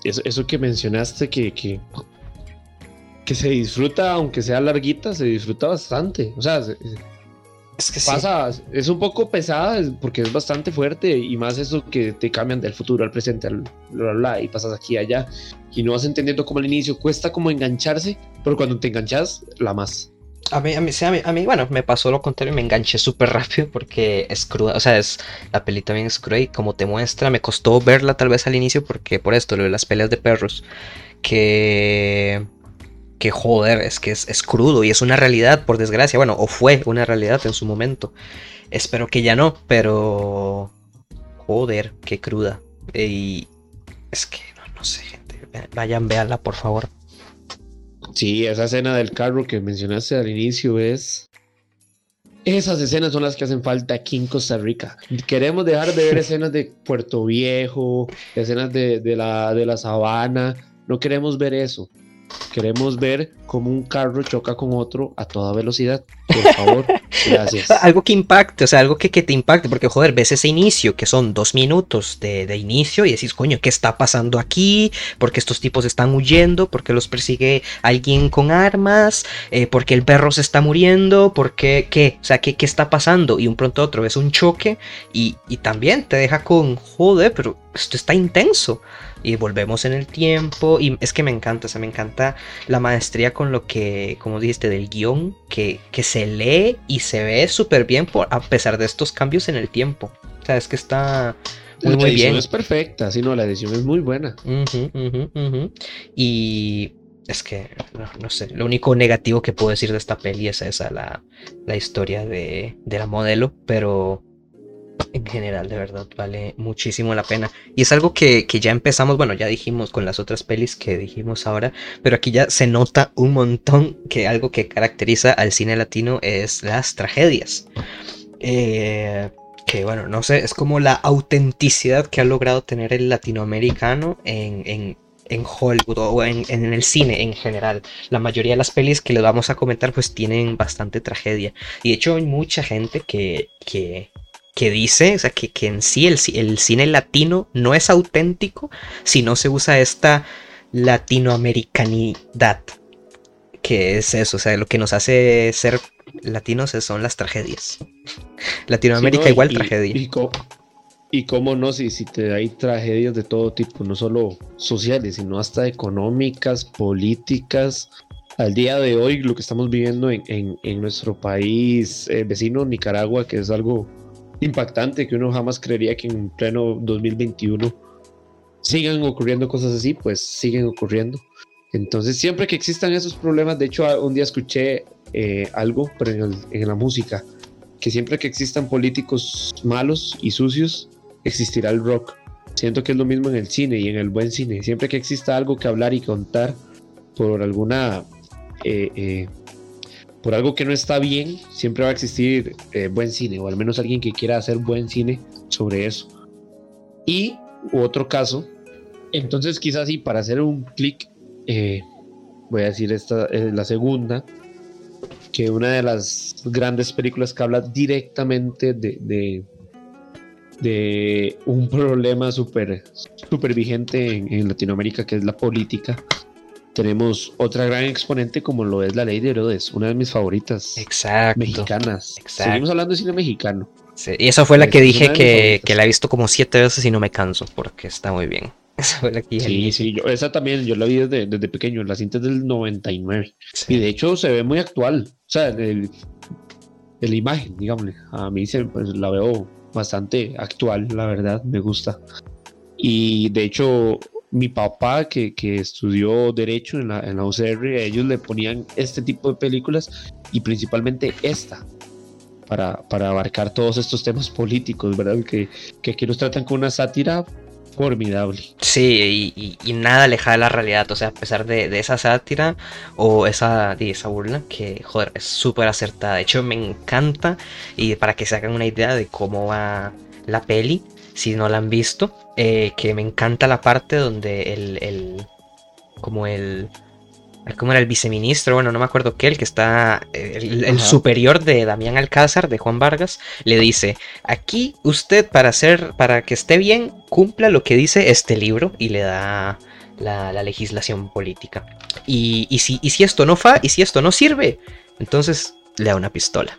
Speaker 2: eso, eso, que mencionaste, que, que, que, se disfruta, aunque sea larguita, se disfruta bastante. O sea, se,
Speaker 1: es que
Speaker 2: pasa,
Speaker 1: sí.
Speaker 2: es un poco pesada porque es bastante fuerte y más eso que te cambian del futuro al presente, al bla, bla, bla, y pasas aquí y allá y no vas entendiendo como al inicio cuesta como engancharse, pero cuando te enganchas, la más.
Speaker 1: A mí, a mí, a mí, a mí bueno, me pasó lo contrario, me enganché súper rápido porque es cruda, o sea, es, la peli también es cruda y como te muestra, me costó verla tal vez al inicio porque por esto, lo de las peleas de perros, que que joder, es que es, es, crudo y es una realidad, por desgracia. Bueno, o fue una realidad en su momento. Espero que ya no, pero. Joder, qué cruda. Y es que no, no sé, gente. Vayan, véanla, por favor.
Speaker 2: Sí, esa escena del carro que mencionaste al inicio es. Esas escenas son las que hacen falta aquí en Costa Rica. Queremos dejar de ver escenas de Puerto Viejo, escenas de, de, la, de la sabana. No queremos ver eso. Queremos ver cómo un carro choca con otro a toda velocidad. Por [LAUGHS] favor, gracias.
Speaker 1: algo que impacte, o sea, algo que, que, te impacte, porque joder, ves ese inicio, que son dos minutos de, de, inicio, y decís, coño, ¿qué está pasando aquí? Porque estos tipos están huyendo, porque los persigue alguien con armas, eh, porque el perro se está muriendo, porque, ¿qué? O sea, ¿qué, qué está pasando? Y un pronto otro ves un choque, y, y también te deja con, joder, pero esto está intenso y volvemos en el tiempo y es que me encanta, o sea, me encanta la maestría con lo que, como dijiste, del guion, que, que se lee y se ve súper bien por, a pesar de estos cambios en el tiempo. O sea, es que está muy,
Speaker 2: la
Speaker 1: muy
Speaker 2: edición
Speaker 1: bien.
Speaker 2: es perfecta, sí, no, la edición es muy buena.
Speaker 1: Uh -huh, uh -huh, uh -huh. Y es que, no, sé, lo único negativo que puedo decir de esta peli es esa, la, la historia de, de la modelo, pero en general, de verdad, vale muchísimo la pena. Y es algo que, ya empezamos, bueno, ya dijimos con las otras pelis que dijimos ahora, pero aquí ya se nota un montón que algo que caracteriza al cine latino es las tragedias. Eh, que bueno, no sé, es como la autenticidad que ha logrado tener el latinoamericano en, en, Hollywood o en, en, el cine en general. La mayoría de las pelis que les vamos a comentar pues tienen bastante tragedia. Y de hecho hay mucha gente que, que, que dice, o sea, que, en sí el, el, cine latino no es auténtico si no se usa esta latinoamericanidad. Que es eso, o sea, lo que nos hace ser latinos son las tragedias. Latinoamérica igual tragedia.
Speaker 2: Y, cómo no, si, si te hay tragedias de todo tipo, no solo sociales, sino hasta económicas, políticas. Al día de hoy, lo que estamos viviendo en, nuestro país eh, vecino, Nicaragua, que es algo impactante que uno jamás creería que en pleno 2021 sigan ocurriendo cosas así, pues siguen ocurriendo. Entonces, siempre que existan esos problemas, de hecho, un día escuché eh, algo, pero en, la música, que siempre que existan políticos malos y sucios, existirá el rock. Siento que es lo mismo en el cine y en el buen cine. Siempre que exista algo que hablar y contar por alguna eh, eh, por algo que no está bien, siempre va a existir eh, buen cine, o al menos alguien que quiera hacer buen cine sobre eso. Y otro caso, entonces quizás sí, para hacer un clic, eh, voy a decir esta, es la segunda, que una de las grandes películas que habla directamente de, de, un problema súper super vigente en, en Latinoamérica, que es la política tenemos otra gran exponente como lo es la ley de Herodes, una de mis favoritas
Speaker 1: Exacto.
Speaker 2: mexicanas. Seguimos hablando de cine mexicano.
Speaker 1: Sí, y esa fue la que dije que, que, la he visto como siete veces y no me canso, porque está muy bien. [LAUGHS]
Speaker 2: Esa fue la que Sí, sí, yo, esa también, yo la vi desde, desde pequeño, la cinta del 99. Y de hecho se ve muy actual. O sea, el, la imagen, digámosle. A mí se, pues, la veo bastante actual, la verdad, me gusta. Y de hecho, mi papá que, estudió derecho en la, en la UCR, ellos le ponían este tipo de películas y principalmente esta. Para, para abarcar todos estos temas políticos, ¿verdad? Que, que aquí nos tratan con una sátira formidable.
Speaker 1: Sí, y, nada alejada de la realidad, o sea, a pesar de, esa sátira o esa, de esa burla, que joder, es súper acertada. De hecho, me encanta, y para que se hagan una idea de cómo va la peli, si no la han visto, eh, que me encanta la parte donde el, el como el como era el viceministro, bueno, no me acuerdo qué, el que está, el, superior de Damián Alcázar, de Juan Vargas, le dice, aquí usted para hacer, para que esté bien, cumpla lo que dice este libro y le da la, legislación política. Y, y, si, y si esto no fa, y si esto no sirve, entonces le da una pistola.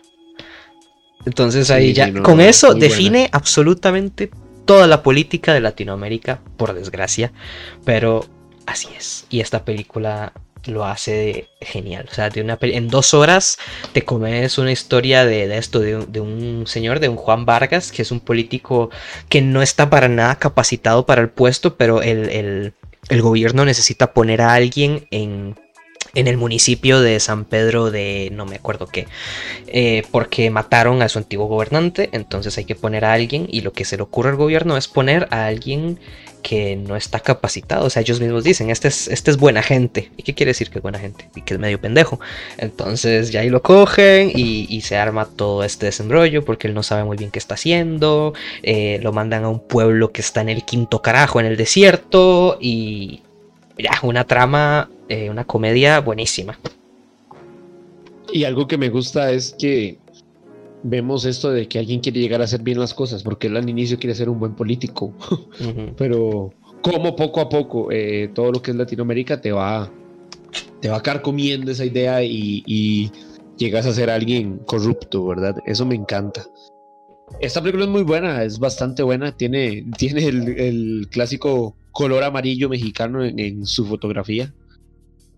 Speaker 1: Entonces ahí ya, con eso define absolutamente toda la política de Latinoamérica, por desgracia, pero así es. Y esta película lo hace genial. O sea, de una en dos horas te comes una historia de, esto, de, un señor, de un Juan Vargas, que es un político que no está para nada capacitado para el puesto, pero el gobierno necesita poner a alguien en en el municipio de San Pedro de no me acuerdo qué, eh, porque mataron a su antiguo gobernante, entonces hay que poner a alguien y lo que se le ocurre al gobierno es poner a alguien que no está capacitado, o sea, ellos mismos dicen, este es, este es buena gente, ¿y qué quiere decir que es buena gente? Y que es medio pendejo, entonces ya ahí lo cogen y, se arma todo este desembrollo porque él no sabe muy bien qué está haciendo, eh, lo mandan a un pueblo que está en el quinto carajo, en el desierto, y ya, una trama eh, una comedia buenísima.
Speaker 2: Y algo que me gusta es que vemos esto de que alguien quiere llegar a hacer bien las cosas, porque él al inicio quiere ser un buen político, [LAUGHS] pero como poco a poco eh, todo lo que es Latinoamérica te va, te va a carcomiendo esa idea y, llegas a ser alguien corrupto, ¿verdad? Eso me encanta. Esta película es muy buena, es bastante buena, tiene, [LAUGHS] tiene el, clásico color amarillo mexicano en su fotografía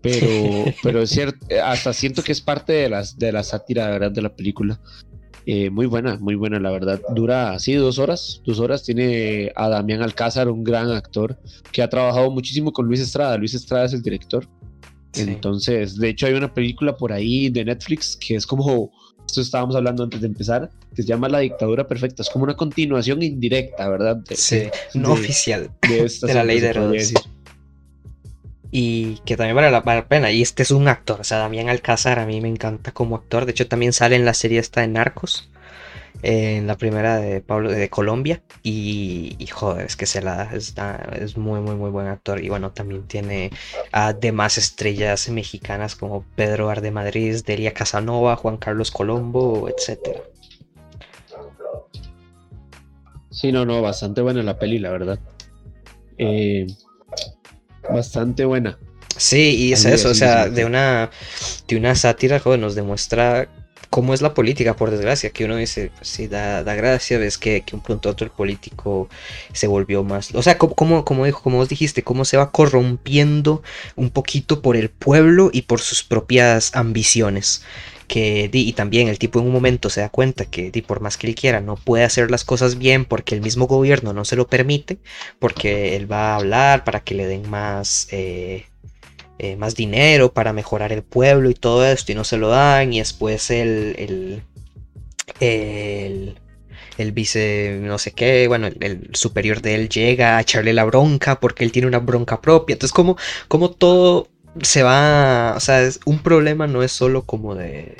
Speaker 2: pero, [LAUGHS] pero es cierto, hasta siento que es parte de, las, de la sátira, de verdad, de la película. Eh, muy buena, muy buena, la verdad. Dura, sí, dos horas, dos horas. Tiene a Damián Alcázar, un gran actor, que ha trabajado muchísimo con Luis Estrada. Luis Estrada es el director. Entonces, de hecho hay una película por ahí de Netflix que es como, esto estábamos hablando antes de empezar, que se llama La dictadura perfecta. Es como una continuación indirecta, ¿verdad?
Speaker 1: sí, no oficial de, la ley de Herodes. Y que también vale la, pena. Y este es un actor, o sea, Damián Alcázar a mí me encanta como actor. De hecho, también sale en la serie esta de Narcos en la primera de Pablo de Colombia y, joder, es que se la da, es muy muy muy buen actor y bueno, también tiene a demás estrellas mexicanas como Pedro Arde Madrid, Delia Casanova, Juan Carlos Colombo, etcétera.
Speaker 2: Sí, no, no, bastante buena la peli, la verdad. Eh, bastante buena.
Speaker 1: Sí, y es eso, o sea, de una, de una sátira, joder, nos demuestra cómo es la política, por desgracia, que uno dice, pues sí, da, gracia, ves que, que, un punto otro el político se volvió más, o sea, como, como, dijo, como vos dijiste, cómo se va corrompiendo un poquito por el pueblo y por sus propias ambiciones. Que, y también el tipo en un momento se da cuenta que por más que él quiera no puede hacer las cosas bien porque el mismo gobierno no se lo permite, porque él va a hablar para que le den más... Eh, eh, más dinero para mejorar el pueblo y todo esto y no se lo dan y después el, el, el, vice no sé qué, bueno, el, superior de él llega a echarle la bronca porque él tiene una bronca propia. Entonces como, como todo se va, o sea, un problema no es solo como de...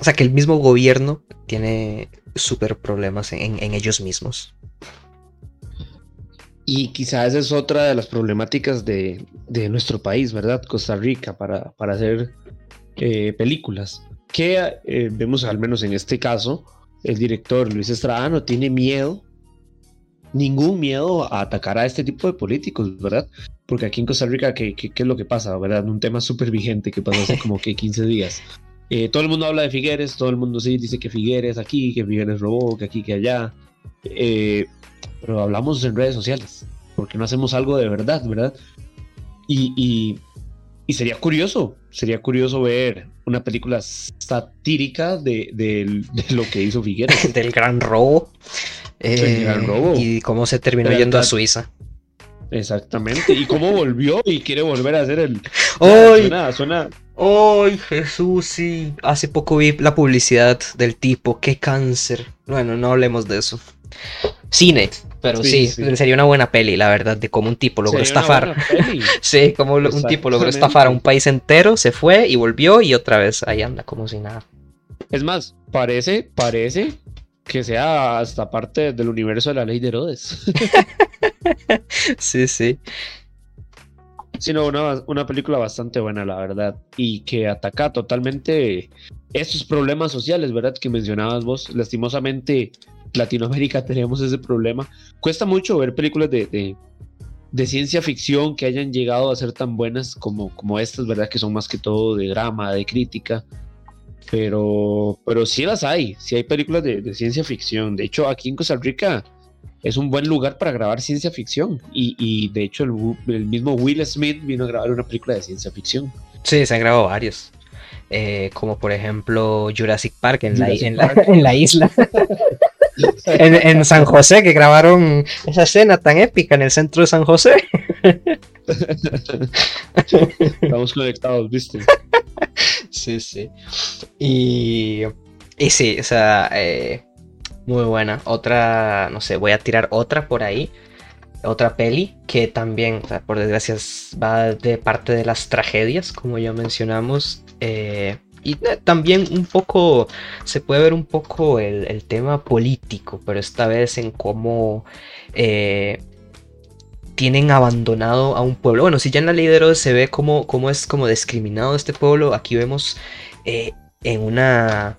Speaker 1: O sea, que el mismo gobierno tiene súper problemas en ellos mismos.
Speaker 2: Y quizás esa es otra de las problemáticas de, nuestro país, ¿verdad? Costa Rica, para, para hacer eh, películas. Que eh, vemos, al menos en este caso, el director Luis Estrada no tiene miedo, ningún miedo a atacar a este tipo de políticos, ¿verdad? Porque aquí en Costa Rica, ¿qué, qué, es lo que pasa, verdad? Un tema súper vigente que pasó hace [LAUGHS] como que 15 días. Eh, todo el mundo habla de Figueres, todo el mundo sí dice que Figueres aquí, que Figueres robó, que aquí, que allá. Eh, pero hablamos en redes sociales, porque no hacemos algo de verdad, ¿verdad? Y, y, sería curioso, sería curioso ver una película satírica de, lo que hizo Figueres. [LAUGHS]
Speaker 1: Del gran robo.
Speaker 2: Eh, robo.
Speaker 1: Y cómo se terminó yendo a Suiza.
Speaker 2: Exactamente. Y cómo volvió y quiere volver a hacer el. [LAUGHS]
Speaker 1: ¡Ay! Suena, suena. ¡Ay, Jesús! Sí. Hace poco vi la publicidad del tipo. ¡Qué cáncer! Bueno, no hablemos de eso. Cine, pero sí, sería una buena peli, la verdad, de cómo un tipo logró estafar. [LAUGHS] sí, como un tipo logró estafar a un país entero, se fue y volvió y otra vez ahí anda como si nada.
Speaker 2: Es más, parece, parece que sea hasta parte del universo de la ley de Herodes.
Speaker 1: sí, sí.
Speaker 2: Sino una, una película bastante buena, la verdad, y que ataca totalmente estos problemas sociales, ¿verdad? Que mencionabas vos. Lastimosamente, Latinoamérica [LAUGHS] tenemos ese problema. Cuesta mucho ver películas de, de, ciencia ficción que hayan llegado a ser tan buenas como, como estas, ¿verdad? Que son más que todo de drama, de crítica. Pero, pero sí las hay, sí hay películas de, ciencia ficción. De hecho, aquí en Costa Rica es un buen lugar para grabar ciencia ficción. Y, de hecho, el, mismo Will Smith vino a grabar una película de ciencia ficción.
Speaker 1: Sí, se han grabado varios. Eh, como por ejemplo Jurassic Park en, la, [LAUGHS] en la, isla. [LAUGHS] en, San José, que grabaron esa escena tan épica en el centro de San José. [LAUGHS]
Speaker 2: Estamos conectados, ¿viste?
Speaker 1: Sí, sí. Y, y sí, o sea, eh, muy buena. Otra, no sé, voy a tirar otra por ahí. Otra peli que también, o sea, por desgracia, va de parte de las tragedias, como ya mencionamos. Eh, y eh, también un poco, se puede ver un poco el, tema político, pero esta vez en cómo tienen abandonado a un pueblo. Bueno, si ya en la ley de se ve cómo, cómo, es como discriminado este pueblo, aquí vemos eh, en una...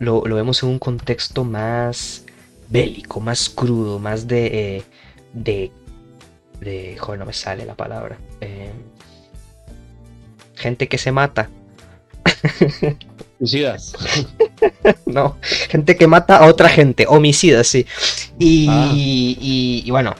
Speaker 1: Lo, vemos en un contexto más bélico, más crudo, más de... de, de joder, no me sale la palabra. gente que se mata [LAUGHS]
Speaker 2: Homicidas. [LAUGHS]
Speaker 1: no, gente que mata a otra gente, homicidas, sí. Ah. Y, y, bueno,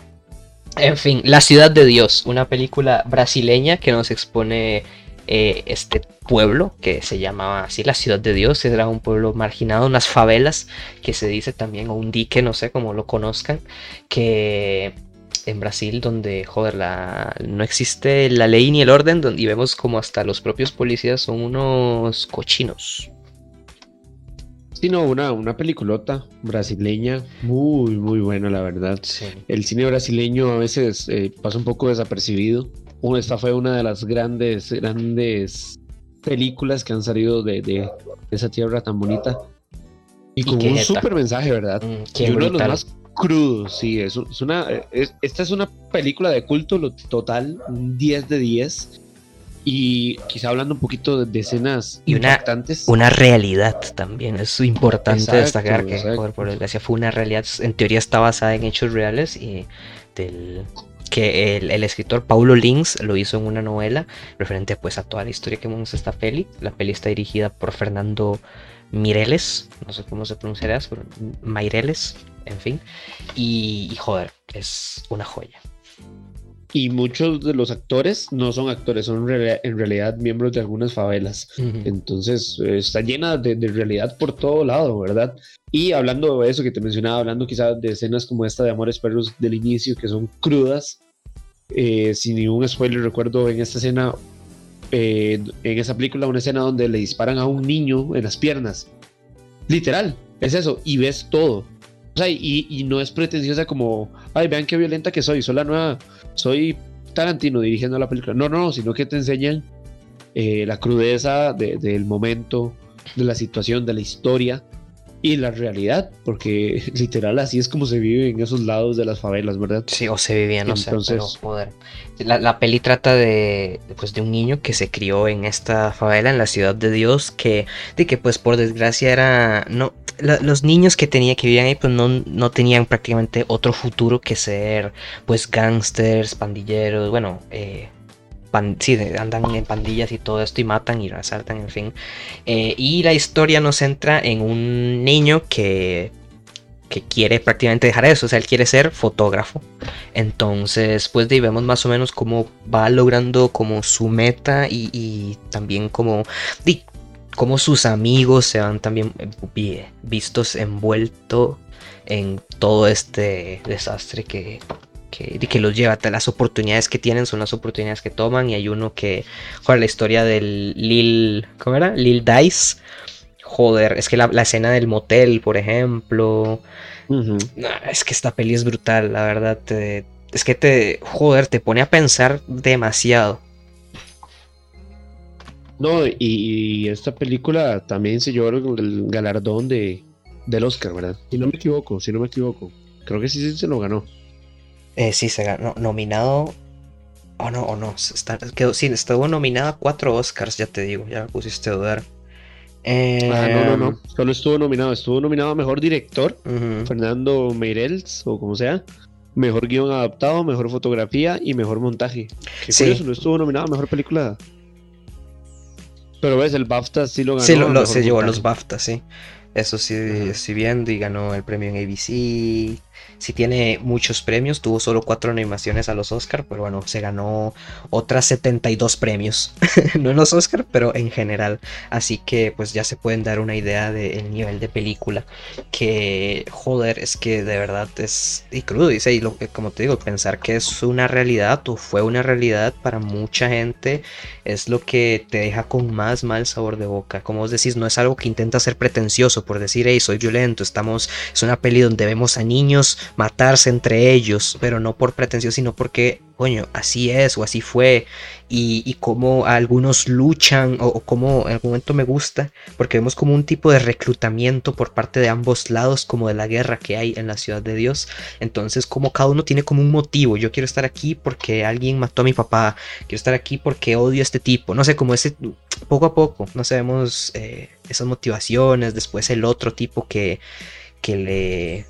Speaker 1: en fin, La ciudad de Dios, una película brasileña que nos expone eh, este pueblo que se llamaba así la ciudad de Dios, era un pueblo marginado, unas favelas que se dice también, o un dique, no sé cómo lo conozcan, que en Brasil donde, joder, no existe la ley ni el orden donde, y vemos como hasta los propios policías son unos cochinos.
Speaker 2: Sí, no, una, una peliculota brasileña muy, muy buena, la verdad. El cine brasileño a veces eh, pasa un poco desapercibido. Esta fue una de las grandes, grandes películas que han salido de, de esa tierra tan bonita. Y con un súper mensaje, ¿verdad? Mm, y uno de los más crudos, sí. Es, una, esta es una película de culto total, un 10 de 10. Y quizá hablando un poquito de, escenas
Speaker 1: y una, Una realidad también, es importante destacar que por, desgracia fue una realidad, en teoría está basada en hechos reales y del que el, escritor Paulo Lins lo hizo en una novela referente pues a toda la historia que vemos esta peli. La peli está dirigida por Fernando Mireles, no sé cómo se pronunciará, pero Maireles, en fin. Y, joder, es una joya.
Speaker 2: Y muchos de los actores no son actores, son en realidad miembros de algunas favelas. Entonces está llena de, realidad por todo lado, ¿verdad? Y hablando de eso que te mencionaba, hablando quizás de escenas como esta de Amores Perros del inicio, que son crudas, eh, sin ningún spoiler, recuerdo en esta escena eh, en esa película una escena donde le disparan a un niño en las piernas. Literal, es eso, y ves todo. O sea, y, no es pretenciosa como, ay, vean qué violenta que soy, soy la nueva, soy Tarantino dirigiendo la película. No, no, sino que te enseñan eh, la crudeza del momento, de la situación, de la historia y la realidad, porque [LAUGHS] literal así es como se vive en esos lados de las favelas, ¿verdad?
Speaker 1: Sí, o se vivía, no sé, pero poder. La, peli trata de, pues, de un niño que se crió en esta favela, en la ciudad de Dios, que, de que pues por desgracia era, no, los niños que tenía que vivían ahí pues no, no tenían prácticamente otro futuro que ser pues gángsters, pandilleros, bueno, eh, sí, andan en pandillas y todo esto y matan y resaltan, en fin. Eh, y la historia nos centra en un niño que, que quiere prácticamente dejar eso, o sea, él quiere ser fotógrafo. Entonces, pues de vemos más o menos cómo va logrando como su meta y, también como... cómo sus amigos se van también vistos envueltos en todo este desastre que, que, que los lleva. Las oportunidades que tienen son las oportunidades que toman. Y hay uno que. Joder, la historia del Lil. ¿Cómo era? Lil Dice. Joder, es que la, escena del motel, por ejemplo. es que esta peli es brutal, la verdad. es que te. Joder, te pone a pensar demasiado.
Speaker 2: No, y, esta película también se llevó el, galardón de, del Oscar, ¿verdad? Si no me equivoco, si no me equivoco. Creo que sí, sí se lo ganó.
Speaker 1: Eh, sí, se ganó. Nominado. O no, o no. Está, quedó, sí, estuvo nominado a cuatro Oscars, ya te digo. Ya me pusiste a dudar.
Speaker 2: ah, no, no, no. Em, Solo estuvo nominado. Estuvo nominado a mejor director, Fernando Meirels, o como sea. Mejor guion adaptado, mejor fotografía y mejor montaje. Qué sí. curioso, no estuvo nominado a mejor película. Pero ves, el BAFTA sí lo ganó.
Speaker 1: Sí, lo, se llevó los BAFTA, sí. Eso sí, estoy viendo y ganó el premio en ABC si tiene muchos premios, tuvo solo cuatro animaciones a los Oscar, pero bueno, se ganó otras 72 premios. [LAUGHS] no en los Oscar, pero en general. Así que pues ya se pueden dar una idea del nivel de película. Que joder, es que de verdad es y crudo, dice, y lo como te digo, pensar que es una realidad o fue una realidad para mucha gente es lo que te deja con más mal sabor de boca. Como vos decís, no es algo que intenta ser pretencioso por decir, hey, soy violento, estamos, es una peli donde vemos a niños matarse entre ellos, pero no por pretensión, sino porque, coño, así es o así fue, y, y cómo algunos luchan, o, como en algún momento me gusta, porque vemos como un tipo de reclutamiento por parte de ambos lados, como de la guerra que hay en la ciudad de Dios, entonces como cada uno tiene como un motivo, yo quiero estar aquí porque alguien mató a mi papá, quiero estar aquí porque odio a este tipo, no sé, como ese, poco a poco, no sabemos eh, esas motivaciones, después el otro tipo que, que le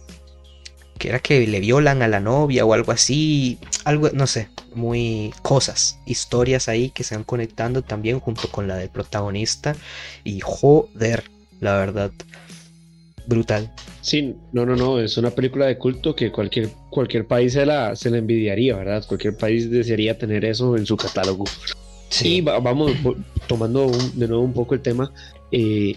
Speaker 1: que era que le violan a la novia o algo así, algo, no sé, muy cosas, historias ahí que se van conectando también junto con la del protagonista y joder, la verdad, brutal.
Speaker 2: Sí, no, no, no, es una película de culto que cualquier, cualquier país se la, se la envidiaría, ¿verdad? Cualquier país desearía tener eso en su catálogo. Sí, vamos tomando de nuevo un poco el tema. Eh,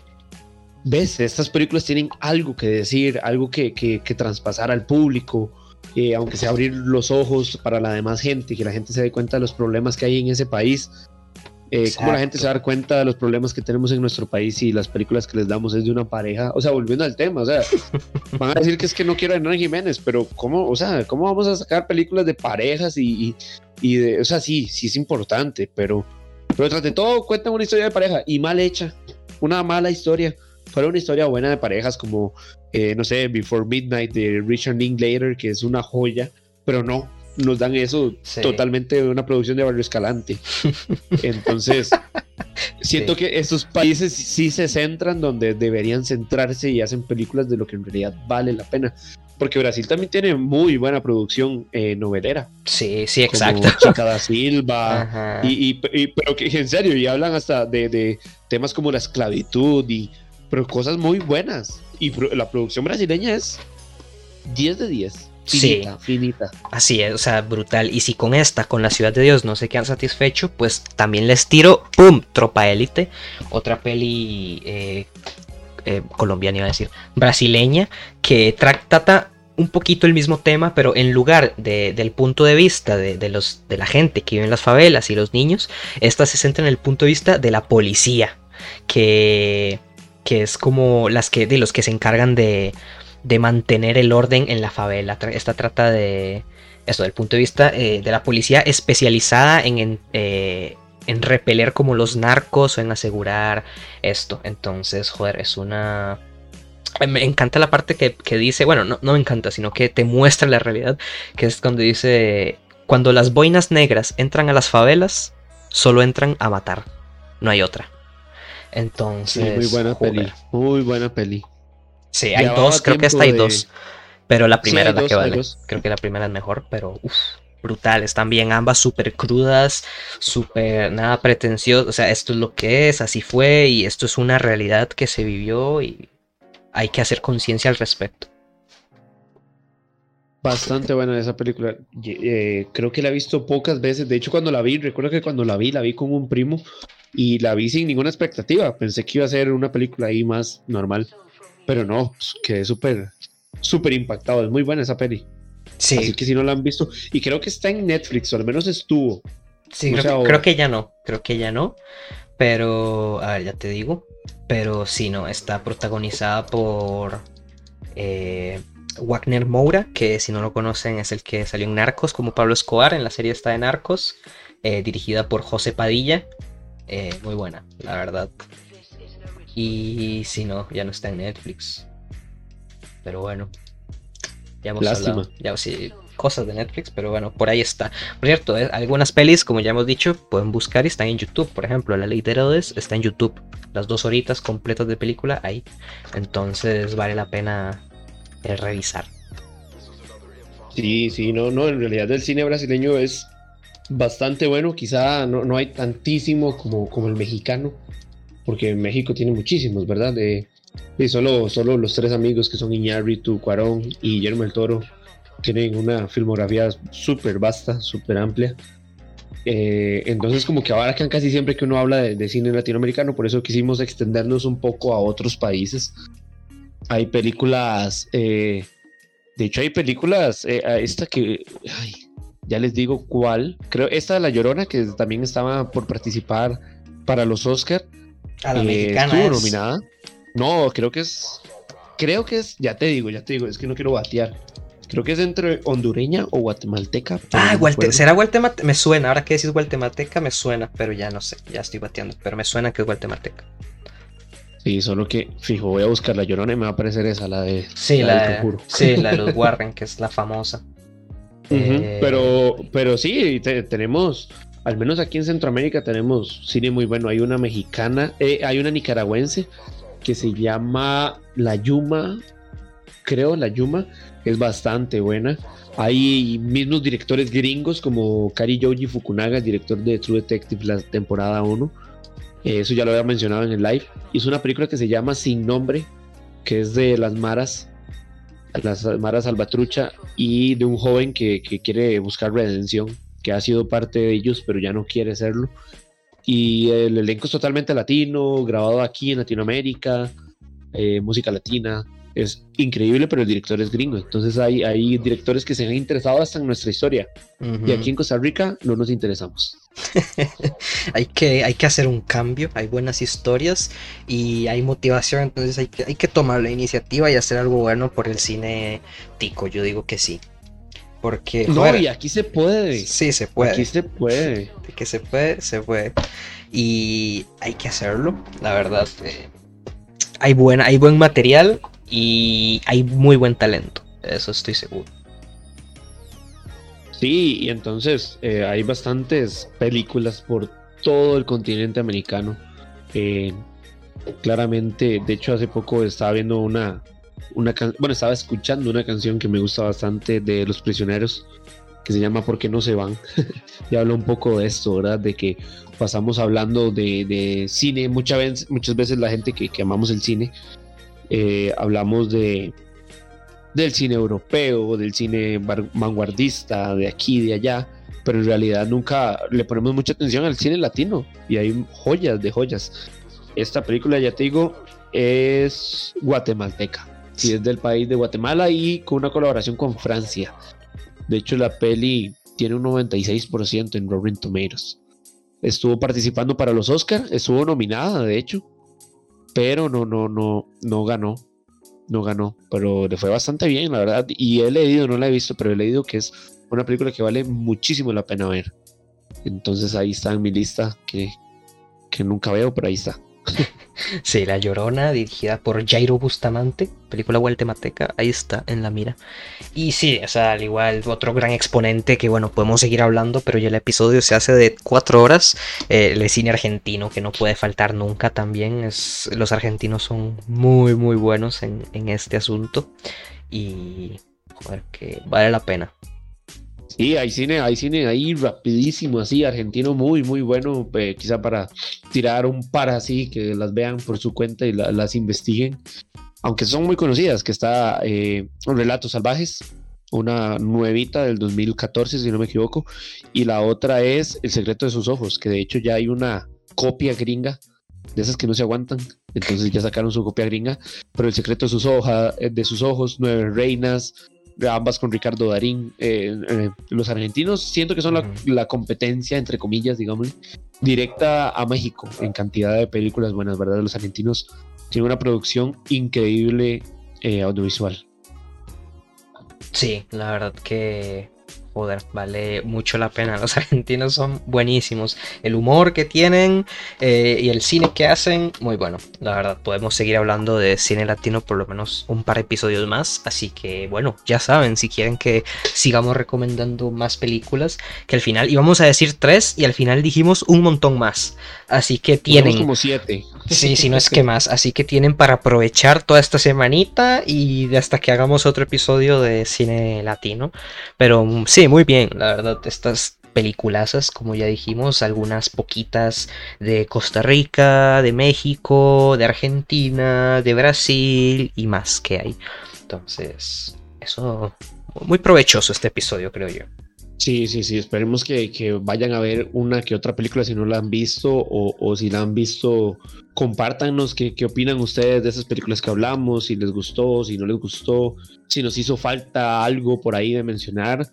Speaker 2: ves, estas películas tienen algo que decir, algo que, que, traspasar al público. eh, aunque sea abrir los ojos para la demás gente, que la gente se dé cuenta de los problemas que hay en ese país. Eh, cómo la gente se da cuenta de los problemas que tenemos en nuestro país y las películas que les damos es de una pareja. O sea, volviendo al tema, o sea, [LAUGHS] van a decir que es que no quiero a Hernán Jiménez, pero ¿cómo, o sea, cómo vamos a sacar películas de parejas y, y, de, o sea, sí, sí es importante, pero, pero tras de todo cuentan una historia de pareja y mal hecha, una mala historia. Fuera una historia buena de parejas como, eh, no sé, Before Midnight de Richard Linklater, que es una joya, pero no, nos dan eso totalmente de una producción de Barrio Escalante. [LAUGHS] Entonces, siento que estos países sí se centran donde deberían centrarse y hacen películas de lo que en realidad vale la pena. Porque Brasil también tiene muy buena producción eh, novelera.
Speaker 1: Sí, sí, exacto.
Speaker 2: Chica da Silva. Y, pero que en serio, y hablan hasta de, de temas como la esclavitud y pero cosas muy buenas. Y la producción brasileña es 10 de 10 sí. finita.
Speaker 1: Así es, o sea, brutal. Y si con esta, con la Ciudad de Dios, no se quedan satisfechos, pues también les tiro, ¡pum! Tropa Élite. Otra peli eh, eh, colombiana, iba a decir, brasileña, que trata un poquito el mismo tema, pero en lugar del punto de vista de, los, de la gente que vive en las favelas y los niños, esta se centra en el punto de vista de la policía, que, que es como las que, de los que se encargan de de mantener el orden en la favela. Esta trata de eso, del punto de vista eh, de la policía especializada en, eh, en, repeler como los narcos o en asegurar esto. Entonces, joder, es una... Me encanta la parte que, dice, bueno, no, no me encanta, sino que te muestra la realidad, que es cuando dice, cuando las boinas negras entran a las favelas, solo entran a matar, no hay otra. Entonces...
Speaker 2: muy buena peli, muy buena peli.
Speaker 1: Sí, hay dos, creo que hasta hay dos. Pero la primera es la que vale. Creo que la primera es mejor, pero uff, brutal. Están bien ambas súper crudas, súper nada pretencioso. O sea, esto es lo que es, así fue y esto es una realidad que se vivió y hay que hacer conciencia al respecto.
Speaker 2: Bastante buena esa película. Eh, creo que la he visto pocas veces. De hecho, cuando la vi, recuerdo que cuando la vi, la vi con un primo y la vi sin ninguna expectativa. Pensé que iba a ser una película ahí más normal. Pero no, pues, quedé súper, súper impactado. Es muy buena esa peli. Sí. Así que si no la han visto, y creo que está en Netflix, o al menos estuvo.
Speaker 1: Sí, creo, que ya no, creo que ya no. Pero, a ver, ya te digo. Pero sí, no, está protagonizada por eh, Wagner Moura, que si no lo conocen es el que salió en Narcos como Pablo Escobar, en la serie está de Narcos, eh, dirigida por José Padilla. Eh, muy buena, la verdad. Y si no, ya no está en Netflix. Pero bueno. Ya hemos hablado. Ya, sí, cosas de Netflix, pero bueno, por ahí está. Por cierto, eh, algunas pelis, como ya hemos dicho, pueden buscar y están en YouTube. Por ejemplo, La Ley de Herodes está en YouTube. Las dos horitas completas de película ahí. Entonces vale la pena eh, revisar.
Speaker 2: Sí, sí, no, no, en realidad el cine brasileño es bastante bueno. Quizá no, no hay tantísimo como, como el mexicano porque México tiene muchísimos, ¿verdad? De, solo, solo los tres amigos que son Iñárritu, Cuarón y Guillermo el Toro tienen una filmografía súper vasta, súper amplia. Eh, entonces como que abarcan casi siempre que uno habla de, cine latinoamericano, por eso quisimos extendernos un poco a otros países. Hay películas, eh, de hecho hay películas, eh, esta que, ya les digo cuál, creo esta de La Llorona que también estaba por participar para los Oscars
Speaker 1: a la eh, Estuvo
Speaker 2: nominada. No, creo que es. Creo que es. Ya te digo, ya te digo, es que no quiero batear. Creo que es entre hondureña o guatemalteca.
Speaker 1: Ah, ¿será guatemalteca? Me suena, ahora que decís guatemalteca me suena, pero ya no sé, ya estoy bateando, pero me suena que es guatemalteca.
Speaker 2: Sí, solo que, fijo, voy a buscar la llorona y me va a aparecer esa, la de.
Speaker 1: Sí, la, de, sí, la de los [LAUGHS] Warren, que es la famosa.
Speaker 2: Eh, pero, pero sí, tenemos al menos aquí en Centroamérica tenemos cine muy bueno. Hay una mexicana, eh, hay una nicaragüense que se llama La Yuma, creo, La Yuma, es bastante buena. Hay mismos directores gringos como Kari Yoji Fukunaga, director de True Detective, la temporada 1. Eh, eso ya lo había mencionado en el live. Hizo una película que se llama Sin Nombre, que es de las maras, las maras salvatrucha y de un joven que, que quiere buscar redención que ha sido parte de ellos, pero ya no quiere serlo. Y el elenco es totalmente latino, grabado aquí en Latinoamérica, eh, música latina. es increíble, pero el director es gringo. Entonces hay, hay directores que se han interesado hasta en nuestra historia. Y aquí en Costa Rica no nos interesamos. [LAUGHS]
Speaker 1: hay, que, hay que hacer un cambio, hay buenas historias y hay motivación, entonces hay que, hay que tomar la iniciativa y hacer algo bueno por el cine tico, yo digo que sí. Porque...
Speaker 2: No, y aquí se puede.
Speaker 1: Sí, se puede.
Speaker 2: Aquí se puede. [LAUGHS]
Speaker 1: De que se puede, se puede. Y hay que hacerlo, la verdad. Eh, hay, buena, hay buen material y hay muy buen talento, eso estoy seguro.
Speaker 2: Sí, y entonces eh, hay bastantes películas por todo el continente americano. Eh, claramente, de hecho hace poco estaba viendo una, una bueno, estaba escuchando una canción que me gusta bastante de Los Prisioneros, que se llama ¿Por qué no se van? [LAUGHS] y habla un poco de esto, ¿verdad? De que pasamos hablando de, cine, muchas veces, muchas veces la gente que, que amamos el cine, eh, hablamos de del cine europeo, del cine vanguardista, de aquí, de allá, pero en realidad nunca le ponemos mucha atención al cine latino y hay joyas de joyas. Esta película, ya te digo, es guatemalteca, sí, es del país de Guatemala y con una colaboración con Francia. De hecho, la peli tiene un 96% en Rotten Tomatoes. Estuvo participando para los Oscars, estuvo nominada, de hecho, pero no, no, no, no ganó. No ganó, pero le fue bastante bien, la verdad. Y he leído, no la he visto, pero he leído que es una película que vale muchísimo la pena ver. Entonces ahí está en mi lista que, que nunca veo, pero ahí está. [LAUGHS]
Speaker 1: Sí, La Llorona, dirigida por Jairo Bustamante, película guatemalteca, ahí está, en la mira. Y sí, o sea, al igual, otro gran exponente que, bueno, podemos seguir hablando, pero ya el episodio se hace de cuatro horas. Eh, el cine argentino, que no puede faltar nunca también. Es, los argentinos son muy, muy buenos en, en este asunto. Y, joder, que vale la pena.
Speaker 2: Sí, hay cine, hay cine ahí rapidísimo, así, argentino muy, muy bueno, eh, quizá para tirar un par así, que las vean por su cuenta y las investiguen. Aunque son muy conocidas, que está eh, Relatos Salvajes, una nuevita del 2014, si no me equivoco, y la otra es El secreto de sus ojos, que de hecho ya hay una copia gringa de esas que no se aguantan, entonces ya sacaron su copia gringa, pero El secreto de sus, hojas, de sus ojos, Nueve Reinas, ambas con Ricardo Darín. Eh, eh, los argentinos siento que son la, competencia, entre comillas, digamos, directa a México en cantidad de películas buenas, ¿verdad? Los argentinos tienen una producción increíble eh, audiovisual.
Speaker 1: Sí, la verdad que joder, vale mucho la pena. [LAUGHS] Los argentinos son buenísimos. El humor que tienen eh, y el cine que hacen, muy bueno. La verdad, podemos seguir hablando de cine latino por lo menos un par de episodios más. Así que, bueno, ya saben, si quieren que sigamos recomendando más películas, que al final íbamos a decir tres y al final dijimos un montón más. Así que tienen.
Speaker 2: como siete.
Speaker 1: Sí, si no es [LAUGHS] que más. Así que tienen para aprovechar toda esta semanita y hasta que hagamos otro episodio de cine latino. Pero mm, muy bien, la verdad, estas peliculazas, como ya dijimos, algunas poquitas de Costa Rica, de México, de Argentina, de Brasil y más que hay. Entonces, eso muy provechoso este episodio, creo yo.
Speaker 2: Sí, sí, sí, esperemos que, vayan a ver una que otra película si no la han visto o, si la han visto, compártanos qué, qué, opinan ustedes de esas películas que hablamos, si les gustó, si no les gustó, si nos hizo falta algo por ahí de mencionar.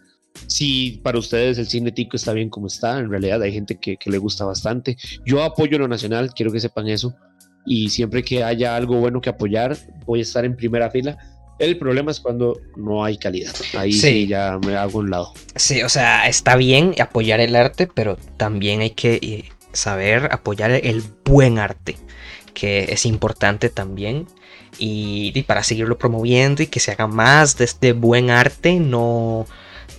Speaker 2: Si para ustedes el cine tico está bien como está, en realidad hay gente que, le gusta bastante. Yo apoyo lo nacional, quiero que sepan eso. Y siempre que haya algo bueno que apoyar, voy a estar en primera fila. El problema es cuando no hay calidad. Ahí sí. ya me hago un lado.
Speaker 1: Sí, o sea, está bien apoyar el arte, pero también hay que eh, saber apoyar el buen arte, que es importante también. Y, y para seguirlo promoviendo y que se haga más de este buen arte, no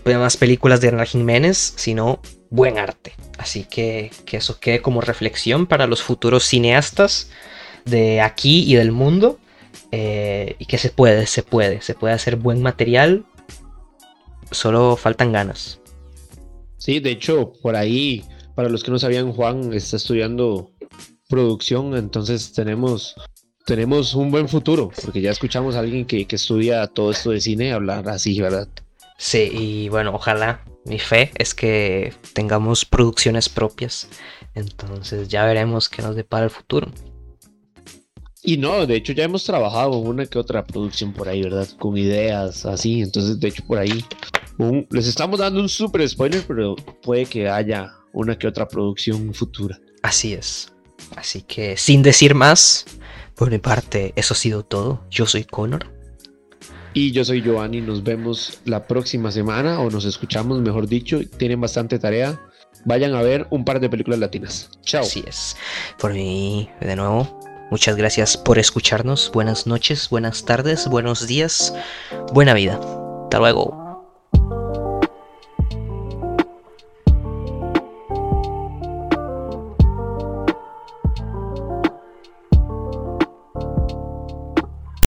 Speaker 1: más películas de Hernán Jiménez, sino buen arte. Así que que eso quede como reflexión para los futuros cineastas de aquí y del mundo. Eh, y que se puede, se puede, se puede hacer buen material. Solo faltan ganas.
Speaker 2: Sí, de hecho, por ahí, para los que no sabían, Juan está estudiando producción, entonces tenemos, tenemos un buen futuro, porque ya escuchamos a alguien que, que estudia todo esto de cine hablar así, ¿verdad?
Speaker 1: Sí, y bueno, ojalá, mi fe es que tengamos producciones propias. Entonces ya veremos qué nos depara el futuro.
Speaker 2: Y no, de hecho ya hemos trabajado en una que otra producción por ahí, ¿verdad? Con ideas así, entonces de hecho por ahí les estamos dando un super spoiler, pero puede que haya una que otra producción futura.
Speaker 1: Así es. Así que sin decir más, por mi parte, eso ha sido todo. Yo soy Connor.
Speaker 2: Y yo soy Giovanni. Nos vemos la próxima semana o nos escuchamos, mejor dicho. Tienen bastante tarea. Vayan a ver un par de películas latinas. Chao.
Speaker 1: Así es. Por mí, de nuevo, muchas gracias por escucharnos. Buenas noches, buenas tardes, buenos días, buena vida. Hasta luego.